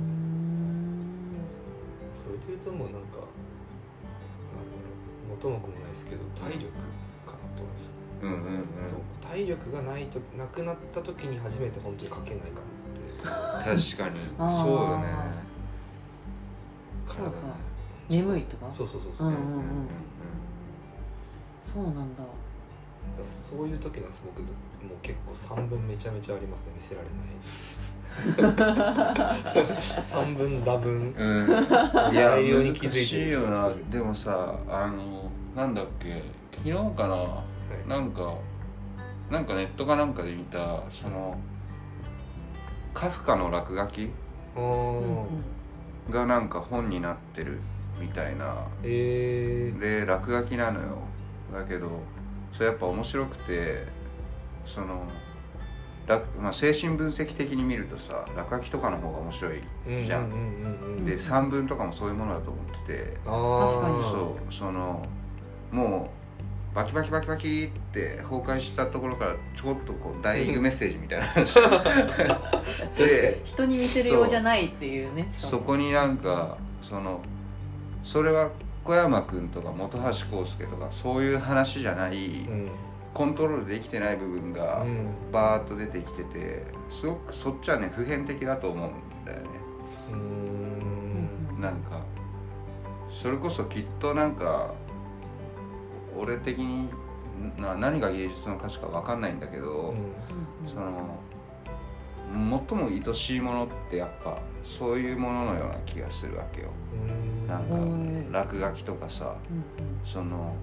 ーそれで言うともうなんかあの元も子もないですけど体力かなと思います、うんうんうん。体力がないとなくなった時に初めて本当に描けないかもって。確かに。そうよねそうか。眠いとか？そうそうそうそう、うんうんうん。うんそうなんだ。そういう時なんです僕もう結構3分めちゃめちゃありますね見せられない。[laughs] 3分多分。うん。う [laughs] んいや大量に気づいてる難しいよな。でもさあのなんだっけ？昨日かな？はい。なんかなんかネットかなんかで見たそのカフカの落書き？うんがなんか本になってるみたいな。えー、で落書きなのよ。だけどそれやっぱ面白くてその落まあ、精神分析的に見るとさ落書きとかの方が面白いじゃん。で散文とかもそういうものだと思ってて。あー。確かに。そうそのもうバキバキバキバキって崩壊したところからちょこっとこうダイイングメッセージみたいな。話 [laughs] で人に見せるようじゃないっていうね。そこになんかそのそれは小山君とか本橋康介とかそういう話じゃない、うん。コントロールできてない部分がうん。バーッと出てきててすごくそっちはね普遍的だと思うんだよね。うーん。なんかそれこそきっとなんか俺的にな何が芸術の価値か分かんないんだけど、うん。うんその最も愛しいものってやっぱそういうもののような気がするわけよ。うん。なんかうん。落書きとかさうんその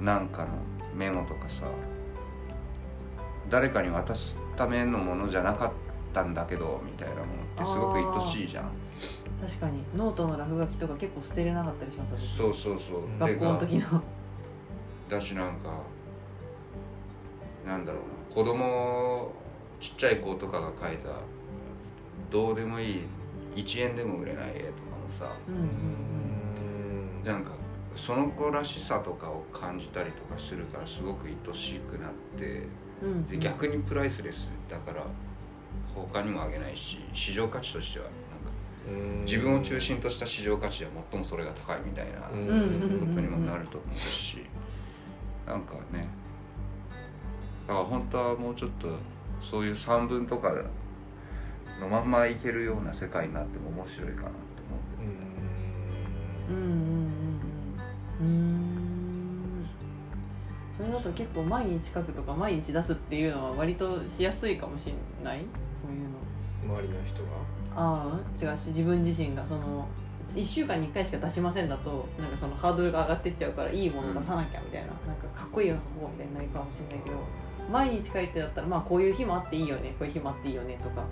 なんかのメモとかさ誰かに渡すためのものじゃなかったんだけどみたいなものってすごく愛しいじゃん。確かに。ノートの落書きとか結構捨てれなかったりします私そうそうそう。うん。学校の時のだしなんかなんだろうな子供ちっちゃい子とかが描いたどうでもいい1円でも売れない絵とかもさうん。うんなんかその子らしさとかを感じたりとかするからすごく愛しくなってうん。うんで逆にプライスレスだから他にもあげないし市場価値としてはなんかうん。自分を中心とした市場価値は最もそれが高いみたいなことにもなると思うしなんかね。だから本当はもうちょっとそういう散文とかのまんまいけるような世界になっても面白いかなって思ううんうんうんうん。うん。うん。それだと結構毎日書くとか毎日出すっていうのは割としやすいかもしれないそういうの周りの人がああ違うし自分自身がその1週間に1回しか出しませんだとなんかそのハードルが上がってっちゃうからいいもの出さなきゃみたいな,、なんかかっこいいの書こうみたいになるかもしれないけど毎日書いてだったらまあこういう日もあっていいよねこういう日もあっていいよねとか。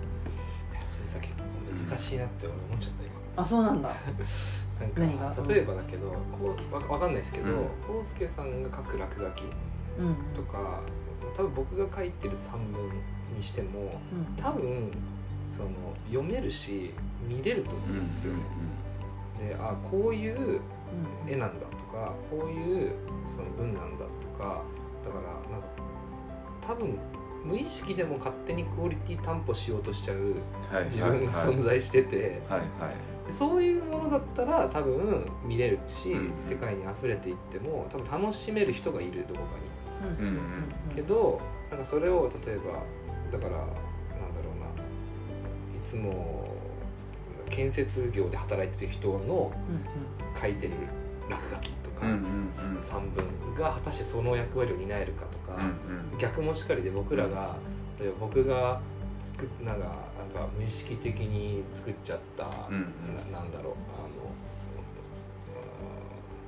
いやそれさ結構難しいなって俺思っちゃった今。あそうなんだ。何 [laughs] がなんか例えばだけどこうわわかんないですけどうん。康介、さんが書く落書きうん。とか多分僕が書いてる散文にしてもうん。多分その読めるし見れると思うんですよね。であこういう絵なんだとかこういうその文なんだとかだからなんか多分無意識でも勝手にクオリティ担保しようとしちゃうはい自分が存在してて。はいはい。でそういうものだったら多分見れるし、うん。世界に溢れていっても多分楽しめる人がいるどこかに。うん。うんうん。けどなんかそれを例えばだからなんだろうないつも建設業で働いてる人の書いてる落書きとか、散文が果たしてその役割を担えるかとか、うん逆もしかりで僕らが、例えば僕が作っなんかなんか無意識的に作っちゃった、うななんだろうあの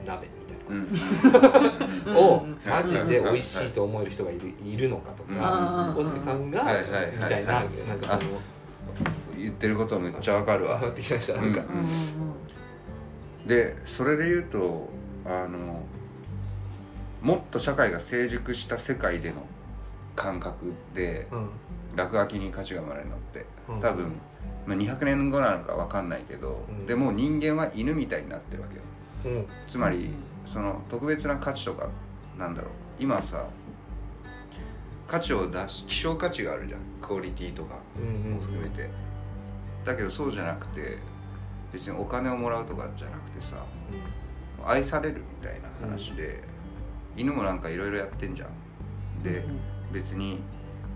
鍋みたいな。をうん [laughs] マジで美味しいと思える人がいるいるのかとうんか、うん小杉さんがみたいなはい。なんかその言ってることめっちゃわかるわ。ってきましたなんか、うんうん。うんでそれで言うとあのもっと社会が成熟した世界での感覚でうん。落書きに価値が生まれるのってうん。多分、まあ、200年後なのか分かんないけど、うん。でもう人間は犬みたいになってるわけよ。うん。つまりその特別な価値とかなんだろう。今さ価値を出す希少価値があるじゃん。クオリティとかうんも含めて、だけどそうじゃなくて別にお金をもらうとかじゃなくてさ愛されるみたいな話で、犬もなんかいろいろやってんじゃん。で別に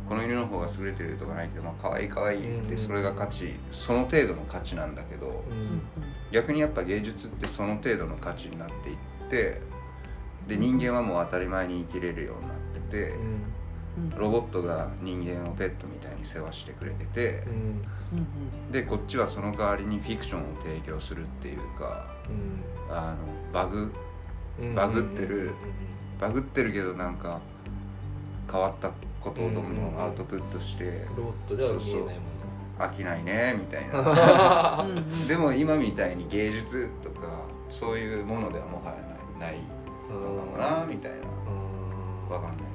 この犬の方が優れてるとかないけど、まあ可愛い可愛いってうん。それが価値その程度の価値なんだけどううん。ん逆にやっぱ芸術ってその程度の価値になっていってで人間はもう当たり前に生きれるようになっててうんうんロボットが人間をペットみたいに世話してくれててでこっちはその代わりにフィクションを提供するっていうかあのバグうん。バグってるバグってるけどなんか変わったことをどんどんアウトプットしてロボットでは見えないも飽きないねみたいな。[laughs] でも今みたいに芸術とかそういうものではもはやないないのかもなみたいな。うん。わかんない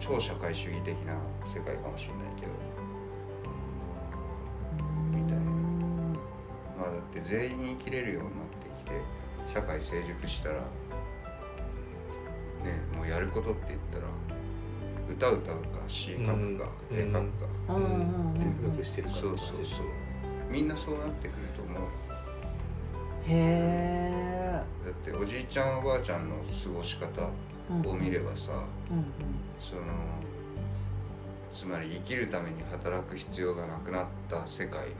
超社会主義的な世界かもしれないけどみたいな。まあだって全員生きれるようになってきて社会成熟したらねもうやることって言ったら歌歌うか詩書くか、うん。絵描くか、うん。うん。うん。哲学してるからそうそうそう。みんなそうなってくると思う。へえだっておじいちゃんおばあちゃんの過ごし方を見ればさ、うんそのつまり生きるために働く必要がなくなった世界の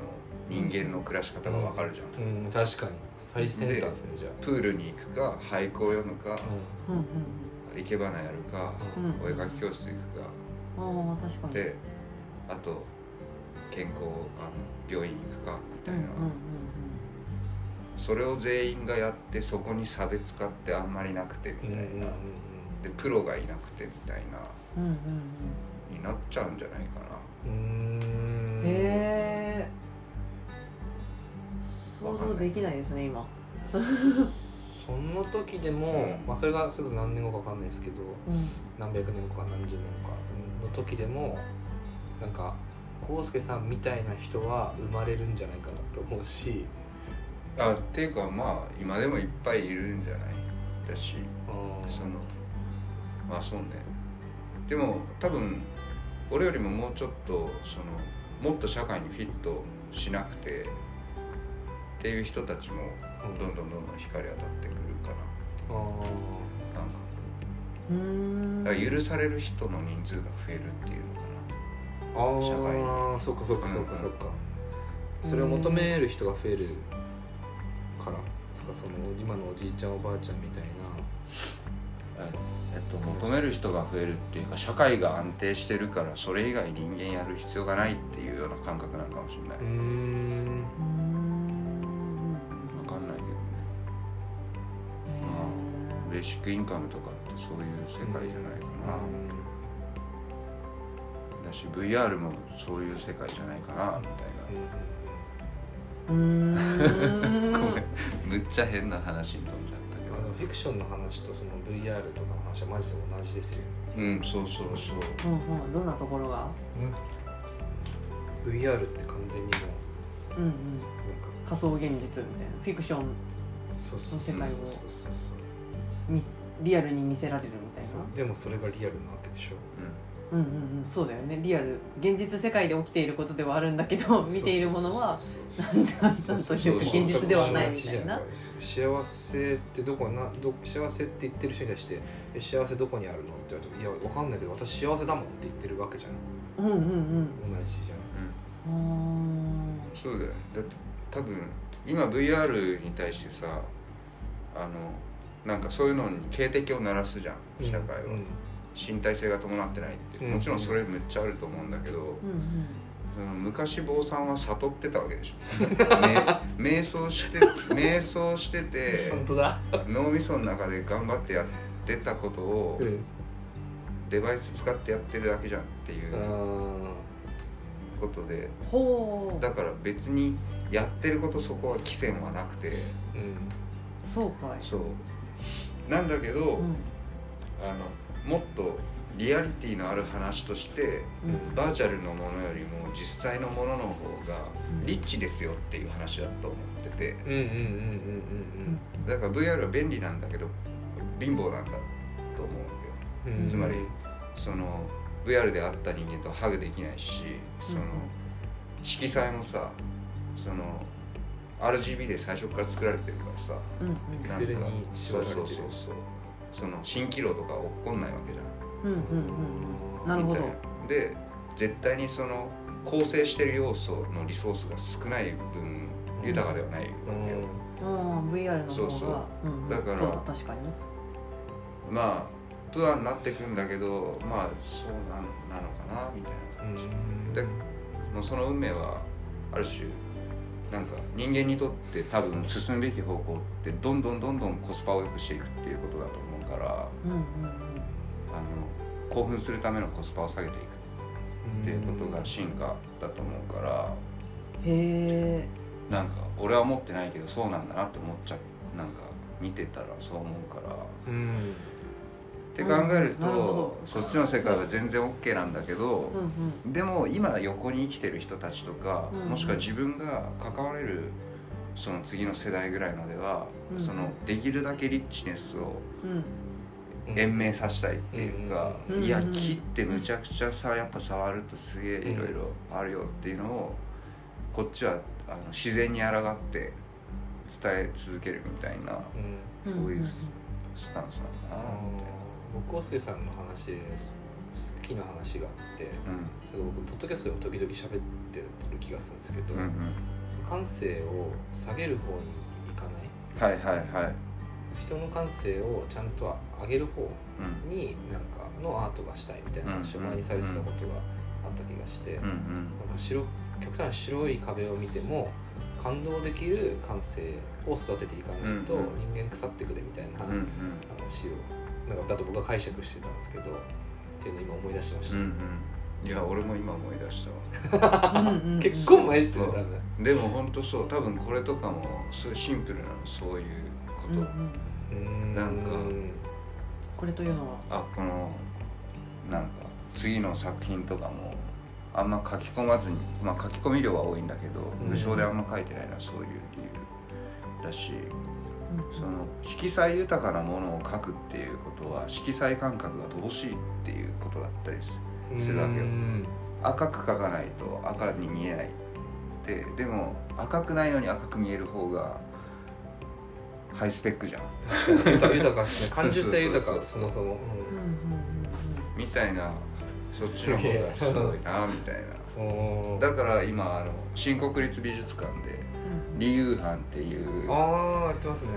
人間の暮らし方がわかるじゃん、うん。確かに。最先端ですねじゃプールに行くか俳句を読むかあうん。うん生け花やるか、うん。お絵描き教室行くか。うんああ確かに。であと健康あの病院行くかみたいな、うんうんそれを全員がやってそこに差別化ってあんまりなくてみたいな、でプロがいなくてみたいなうんうんうん。になっちゃうんじゃないかな。うん。え想像できないですね今。その時でも、うん。まあ、それがそれこそ何年後か分かんないですけどうん。何百年後か何十年後かの時でもなんか康介さんみたいな人は生まれるんじゃないかなと思うし、あっていうかまあ今でもいっぱいいるんじゃない？だしうんそのまあそうね。でも多分俺よりももうちょっとそのもっと社会にフィットしなくてっていう人たちもどんどんどんどん光当たってくるかなあ感うん覚だから許される人の人数が増えるっていうのかーあ社会ーそっかそっかそっかそっか、それを求める人が増えるからそっかその今のおじいちゃんおばあちゃんみたいな、えっと、求める人が増えるっていうか社会が安定してるからそれ以外人間やる必要がないっていうような感覚なのかもしれない、なうーん。分かんないけどね。へベーシックインカムとかってそういう世界じゃないかな、だし VR もそういう世界じゃないかなみたいーうーん。な、[laughs] ごめん。むっちゃ変な話に飛んじゃったけあのフィクションの話とその VR とかの話はマジで同じですよ、どうんそうそうそう。うんうんどんなところが？VR って完全にもうんうんうなん。か仮想現実みたいな。フィクションそうそう世界をそうそうそう。そうみリアルに見せられるみたいな。そう。でもそれがリアルなわけでしょうんうんうんそうだよね。リアル現実世界で起きていることではあるんだけど [laughs] 見ているものはなんなんというか現実ではないみたいな。幸せってどこなど幸せって言ってる人に対してえ幸せどこにあるのって言われていやわかんないけど私幸せだもんって言ってるわけじゃん。うんうんうん。同じじゃん。うん。あそうだよね。だって多分今 VR に対してさあのなんかそういうのに警笛を鳴らすじゃん。社会は、うん身体性が伴ってないってう。ん。もちろんそれめっちゃあると思うんだけど、ーうん。その昔坊さんは悟ってたわけでしょ。[laughs] め瞑想して瞑想してて本当だ？脳みその中で頑張ってやってたことをうん。デバイス使ってやってるだけじゃんっていうあことで。だから別にやってることそこは規制はなくて。ーうん。そうかい。そう。なんだけど、うん。あのもっとリアリティのある話としてうん。バーチャルのものよりも実際のものの方がうん。リッチですよっていう話だと思ってて。だから VR は便利なんだけど貧乏なんだと思うわけよ。うん。うんつまりその VR で会った人間とハグできないしその色彩もさその RGB で最初から作られてるからさうんうん。ピクなんかセルにそう縛られてる。そうそうそうその蜃気楼とか起こんないわけじゃん。うんうんうんうん。なるほど。で絶対にその構成してる要素のリソースが少ない分豊かではないわけよ、うん。VR の方が。そうそう。んん。だから確かに。まあとはなってくんだけどまあそうななのかなみたいな感じ、でもうその運命はある種なんか人間にとって多分進むべき方向ってどんどんどんどんコスパを良くしていくっていうことだと思うからうんうんあの興奮するためのコスパを下げていく。っていうことが進化だと思うから。うんへえなんか俺は思ってないけどそうなんだなって思っちゃう。なんか見てたらそう思うから。うんって考えるうん。そっちの世界は全然 OK なんだけどうんうん。でも今横に生きてる人たちとかうん。もしくは自分が関われるその次の世代ぐらいまではうん。そのできるだけリッチネスをうん。延命させたいっていうかうん。いやうん木ってむちゃくちゃさやっぱ触るとすげえいろいろあるよっていうのをこっちはあの自然に抗って伝え続けるみたいなうん。そういうスタンスなのかなみたい僕康介さんの話で好きな話があってなうん僕ポッドキャストでも時々喋ってる気がするんですけど、うんうん感性を下げる方にいかない？はいはいはい。人の感性をちゃんと上げる方うん。になんかのアートがしたいみたいな話を前にされてたことがあった気がして、うんうんなんか白極端な白い壁を見ても感動できる感性を育てていかないと人間腐ってくでみたいな話をなんかだと僕は解釈してたんですけどっていうのを今思い出しました、うんうんいや俺も今思い出したわ。うんうんうん結構前ですよ多分。でも本当そう。多分これとかもすごいシンプルなの。そういうこと、うんうん。なんか。これというのは？あこのなんか次の作品とかもあんま書き込まずにまあ書き込み量は多いんだけどうん。無償であんま書いてないのはそういう理由だしその色彩豊かなものを書くっていうことは色彩感覚が乏しいっていうことだったりするするわけよ。うん。赤く描かないと赤に見えないででも赤くないのに赤く見える方がハイスペックじゃん。確かに。豊豊かですね。[laughs] 感受性豊かそもそも、うんう。ん。みたいなそっちの方がすごいなみたいな。だから今あの新国立美術館でうん。李友藩っていうああやってますね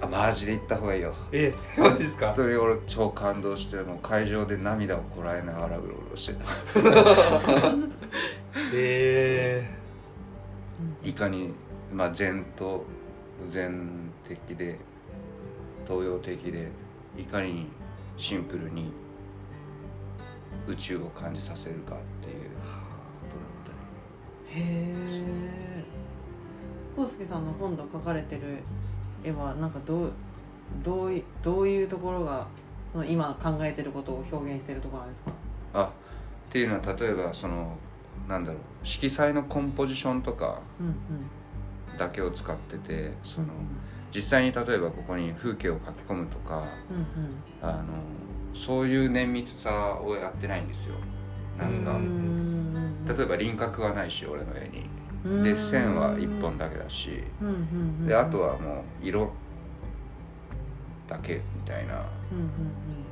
あマジで行った方がいいよ。え [laughs] マジですか？本当に俺超感動してもう会場で涙をこらえながらうろうろしてた。[laughs] えいかに、まあ、禅と禅的で東洋的でいかにシンプルに宇宙を感じさせるかっていうことだったり。へえ康介さんの今度描かれてる絵はなんかどうどういどういうところがその今考えてることを表現してるところなんですか？あっていうのは例えばそのなんだろう色彩のコンポジションとかうんうん。だけを使っててそのうん実際に例えばここに風景を描き込むとかうんあのそういう綿密さをやってないんですよ。なんかうん。例えば輪郭はないし俺の絵に。うんで線は1本だけだしうんうんうんであとはもう色だけみたいな。うんうん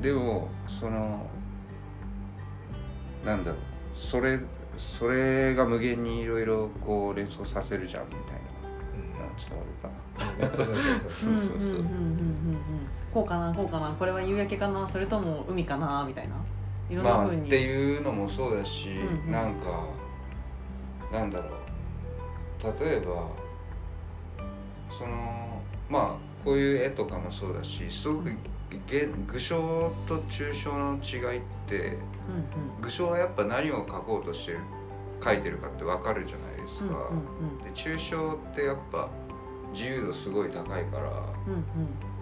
でもそのなんだろうそれそれが無限にいろいろこう連想させるじゃんみたいな伝わるかな。そうそうそうう。ん [laughs] そうこうかなこうかなこれは夕焼けかなそれとも海かなみたいな。いろんなまあっていうのもそうだし、うんうん。なんかなんだろう。例えばそのまあこういう絵とかもそうだしすごくげ具象と抽象の違いってうんうん。具象はやっぱ何を描こうとしてる描いてるかって分かるじゃないですか、で抽象ってやっぱ自由度すごい高いからうんうん。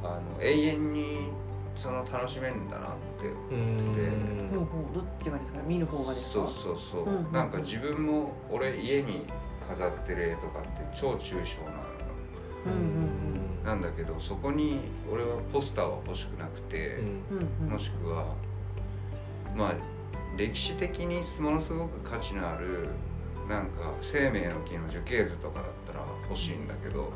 あの永遠にその楽しめるんだなって。うん。ほうほうどっちがですか？見る方がですか？そうそうそう、うんうんなんか自分も俺家に飾ってる絵とかって超抽象なの。ようんうん。なんだけどそこに俺はポスターは欲しくなくて、うんうん。もしくはまあ歴史的にものすごく価値のあるなんか生命の木の樹形図とかだったら欲しいんだけど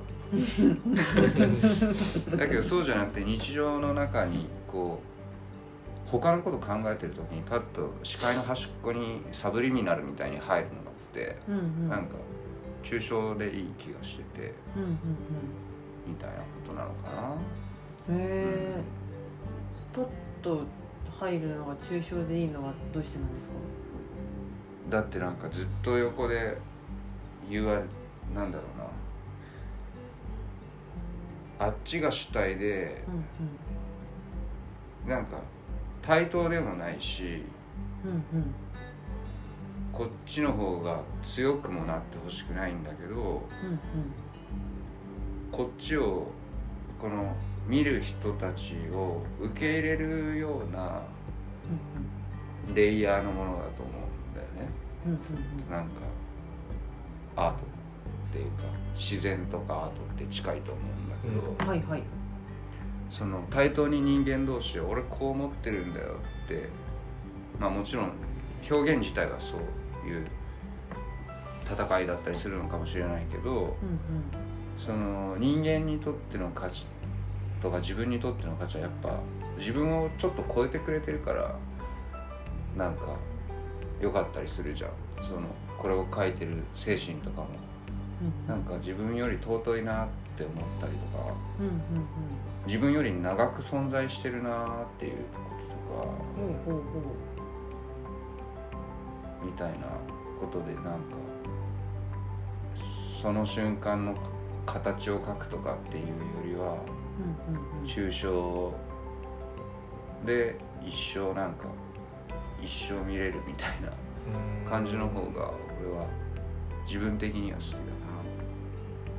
だけどそうじゃなくて日常の中にこう他のこと考えてる時にパッと視界の端っこにサブリミナルみたいに入るのがあって、うんうん。なんか抽象でいい気がしててうんうんみたいなことなのかな。うんへえパッと入るのが抽象でいいのはどうしてなんですか？だってなんかずっと横で言われなんだろう。なあっちが主体でうんなんか対等でもないしうんうんうんこっちの方が強くもなってほしくないんだけどうんこっちをこの見る人たちを受け入れるようなレイヤーのものだと思うんだよね。うんうんうん。なんかアートっていうか自然とかアートって近いと思うんだけど、はいはいその対等に人間同士で俺こう思ってるんだよってまあもちろん表現自体はそういう戦いだったりするのかもしれないけどうんうんその人間にとっての価値とか自分にとっての価値はやっぱ自分をちょっと超えてくれてるからなんか良かったりするじゃんそのこれを書いてる精神とかもなんか自分より尊いなって思ったりとかうんうん自分より長く存在してるなっていうこととかうんほうほう。ほみたいなことでなんかその瞬間の形を描くとかっていうよりはううんうんうん。抽象で一生なんか一生見れるみたいな感じの方が俺は自分的には好きだな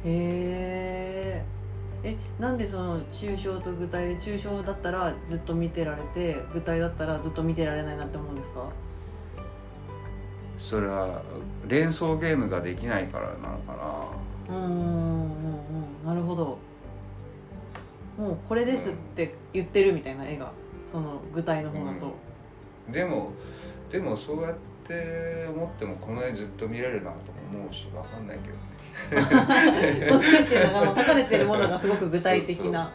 へええなんでその抽象と具体で抽象だったらずっと見てられて具体だったらずっと見てられないなって思うんですか？それは連想ゲームができないからなのかうんうんうんうんなるほど。もうこれですって言ってるみたいな絵がその具体の方だと、なでもでもそうやって思ってもこの絵ずっと見れるなとも思うしわかんないけどね。この絵っていうのがあの書かれてるものがすごく具体的な。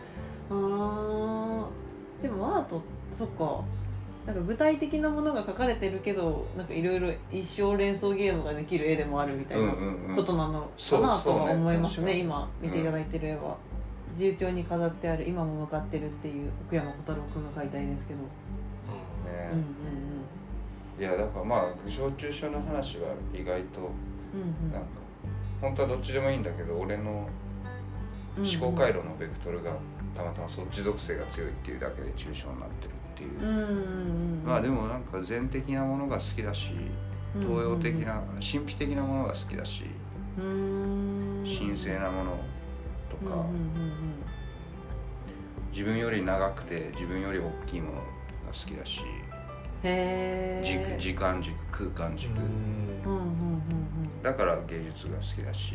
うーんでもアートそっか。なんか具体的なものが書かれてるけどなんかいろいろ一生連想ゲームができる絵でもあるみたいなうんうんうん。ことなのかなとは思いますね。今見ていただいてる絵は、自由帳に飾ってある「今も向かってる」っていう奥山小太郎君が描いた絵ですけど、ねうんうんいやだからまあ具象抽象の話は意外とうんうん。なんか本当はどっちでもいいんだけど俺のうん思考回路のベクトルがたまたまそっち属性が強いっていうだけで抽象になってるっていう。うんうんうんまあでもなんか全的なものが好きだし東洋的な神秘的なものが好きだしうーん。神聖なものとか。うんうんうん。自分より長くて自分より大きいものが好きだしへ時間軸空間軸。うん。うんうんだから芸術が好きだし、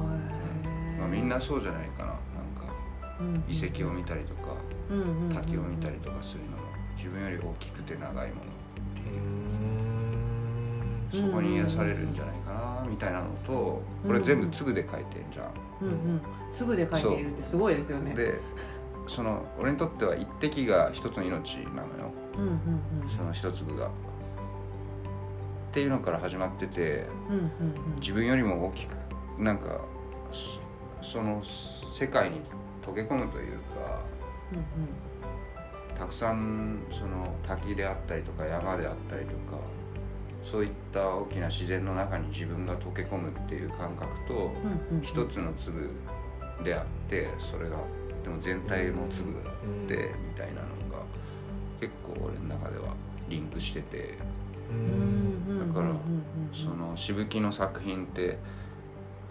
うん。まあ、みんなそうじゃないかな。なんかうん遺跡を見たりとかうんうん。うん滝を見たりとかするのも自分より大きくて長いものう。ん。そこに癒されるんじゃないかなみたいなのとこれ全部粒で書いてんじゃん。うんうん。すぐで描いているってすごいですよね。でその俺にとっては一滴が一つの命なのよ。うんうんうん。その一粒が。っていうのから始まっててうんうんうん。自分よりも大きくなんかそその世界に溶け込むというかうん。たくさんその滝であったりとか山であったりとかそういった大きな自然の中に自分が溶け込むっていう感覚とうんうんうん。一つの粒であってそれがでも全体も粒でみたいなのが結構俺の中ではリンクしてて。だからそのしぶきの作品って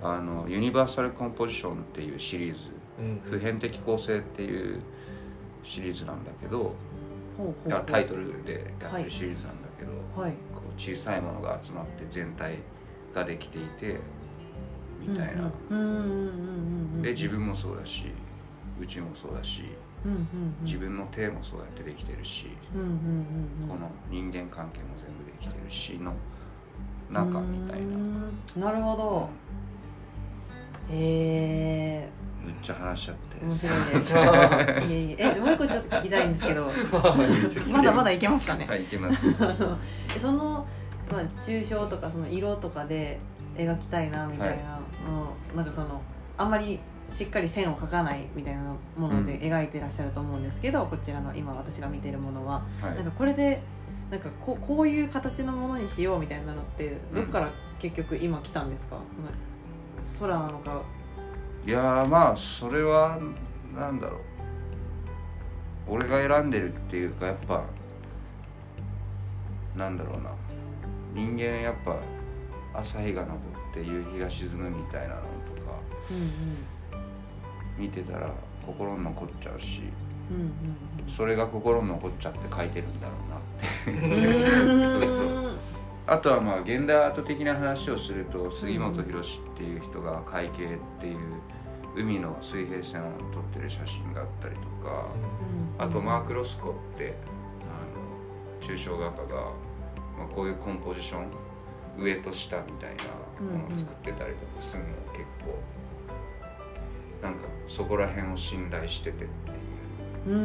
あのユニバーサルコンポジションっていうシリーズ普遍的構成っていうシリーズなんだけどタイトルでやってるシリーズなんだけど、はい。こう小さいものが集まって全体ができていてみたいな、で自分もそうだし宇宙もそうだしうんうんうん。自分の手もそうやってできてるし、うんうんうんうん。この人間関係も全部できてるしの中みたいうな。なるほど。へえむっちゃ話しちゃって。面白い [laughs] ですいえいえ。えもう一個ちょっと聞きたいんですけど。[laughs] まだまだ。いけますかね。はいいけます。[laughs] その、まあ、抽象とかその色とかで描きたいなみたいな。の、なんかそのあんまりしっかり線を描かないみたいなもので描いてらっしゃると思うんですけど、こちらの今私が見てるものは、はい。なんかこれでなんかこうこういう形のものにしようみたいなのってどっから結局今来たんですか、空なのか。いやーまあそれはなんだろう。俺が選んでるっていうかやっぱなんだろうな。人間やっぱ朝日が昇って夕日が沈むみたいなのとか。うん見てたら心に残っちゃうしうんうんそれが心に残っちゃって書いてるんだろうなって。あとはまあ現代アート的な話をすると杉本博司っていう人が「海景」っていう海の水平線を撮ってる写真があったりとかあとマーク・ロスコってあの抽象画家が、まあ、こういうコンポジション上と下みたいなものを作ってたりとかするの結構なんかそこら辺を信頼しててっていう。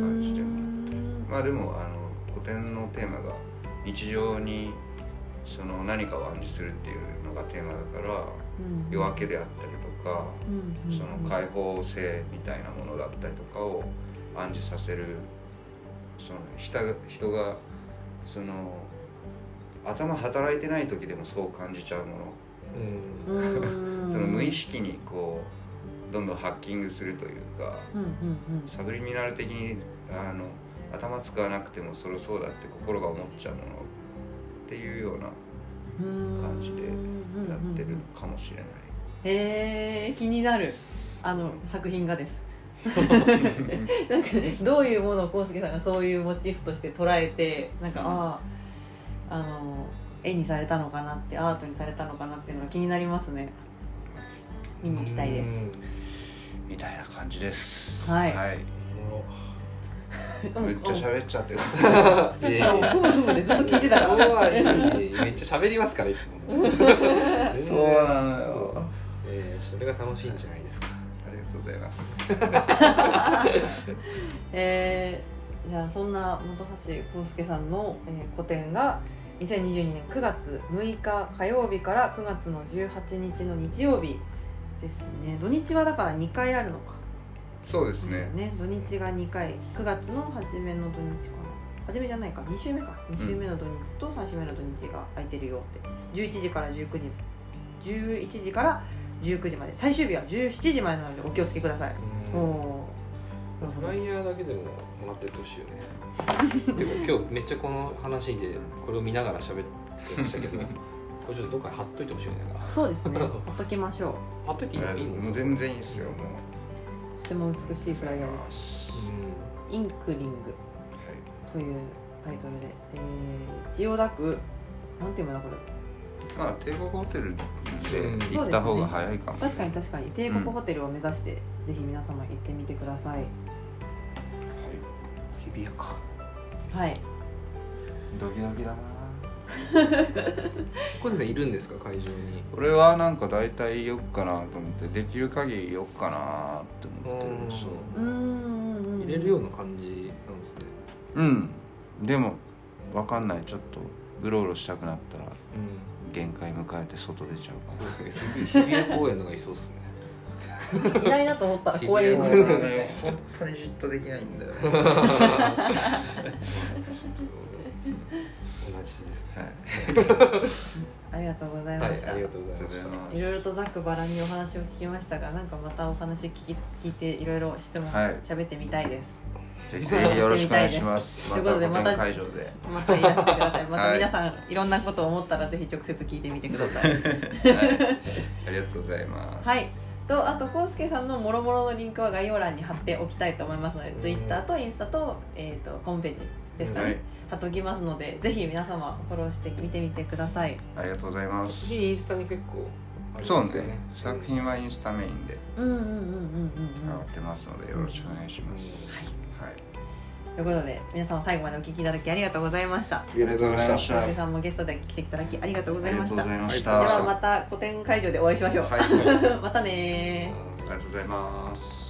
感じでもあってまあでもあの古典のテーマが日常にその何かを暗示するっていうのがテーマだからうん。夜明けであったりとかうんうん。その開放性みたいなものだったりとかを暗示させるその人が人がその頭働いてない時でもそう感じちゃうもの。うん。[laughs] その無意識にこうどんどんハッキングするというかサブリミナル的にあの頭使わなくてもそろそうだって心が思っちゃうものっていうようなうん。感じでやってるかもしれない。へえ気になる。あの作品がです。[laughs] なんかねどういうものを康介さんがそういうモチーフとして捉えてなんか、うん。あああの絵にされたのかなってアートにされたのかなっていうのが気になりますね見に行きたいです。みたいな感じです。はい。おもろめっちゃ喋っちゃって。[laughs] る。ふむふむでずっと聞いてたか今らめっちゃ喋りますからいつも。[laughs] そうなのよ。えーそれが楽しいんじゃないですか。ありがとうございます。[laughs] えー、じゃあそんな本橋康介さんの、えー個展が2022年9月6日火曜日から9月の18日の日曜日ですね。土日はだから2回あるのか。そうですね。ね。土日が2回。9月の初めの土日かな。初めじゃないか。2週目か。2週目の土日と3週目の土日が空いてるよって。11時から19時。11時から19時まで。最終日は17時までなのでお気をつけください。おおー。フライヤーだけでももらってってほしいよね。[laughs] ていうか今日めっちゃこの話でこれを見ながら喋ってましたけど [laughs] これちょっとどっかに貼っといてほしいよね。そうですね。[laughs] ほっときましょう。貼っといていいの？い全然いいですよ。もう。とても美しいフライヤーです。うインクリング。はい。というタイトルで、えー、千代田区。なんていうのこれ。まあ帝国ホテルうん。で行った方が早いかも。しれない。確かに確かに。帝国ホテルを目指して、ぜひ皆様行ってみてください。はい。日比谷か。はい。ドキドキだな。[laughs] 小手さんいるんですか？会場に。俺はなんか大体よっかなと思ってできる限りよっかなって思ってるうん。そううーん。入れるような感じなんですね。うん。でもわかんない。ちょっとうろうろしたくなったらうん。限界迎えて外出ちゃうかも。そうですね。日比谷公園のがいそうですね。いないなと思ったら公園にそうだね本当にじっとできないんだよね [laughs] 同じですねはい。ありがとうございました、はい。ありがとうございましたありがとうございます。いろいろとざっくばらんにお話を聞きましたがなんかまたお話聞き聞いていろいろ質問はい喋ってみたいです、ぜひぜひよろしくお願いします。ということでまた会場で。またいらしてくださいまたはい皆さん、い、ろんなことを思ったらぜひ直接聞いてみてください。はい。ありがとうございます。はい。とあとコウスケさんのもろもろのリンクは概要欄に貼っておきたいと思いますので、うん Twitter とインスタと,、えー、とホームページですかね、はい。貼っておきますのでぜひ皆様フォローしてみてみてください。ありがとうございます。作品インスタに結構ありそうますよね。作品はインスタメインでうんうんうんうんうんうん上がってますのでよろしくお願いします、はい。よということで皆様最後までお聞きいただきありがとうございました。ありがとうございました。さんもゲストで来ていただきありがとうございました。ありがとうございましありた。がとうございまではまた個展会場でお会いしましょう、はい、あ [laughs] りまたねー。がとうございます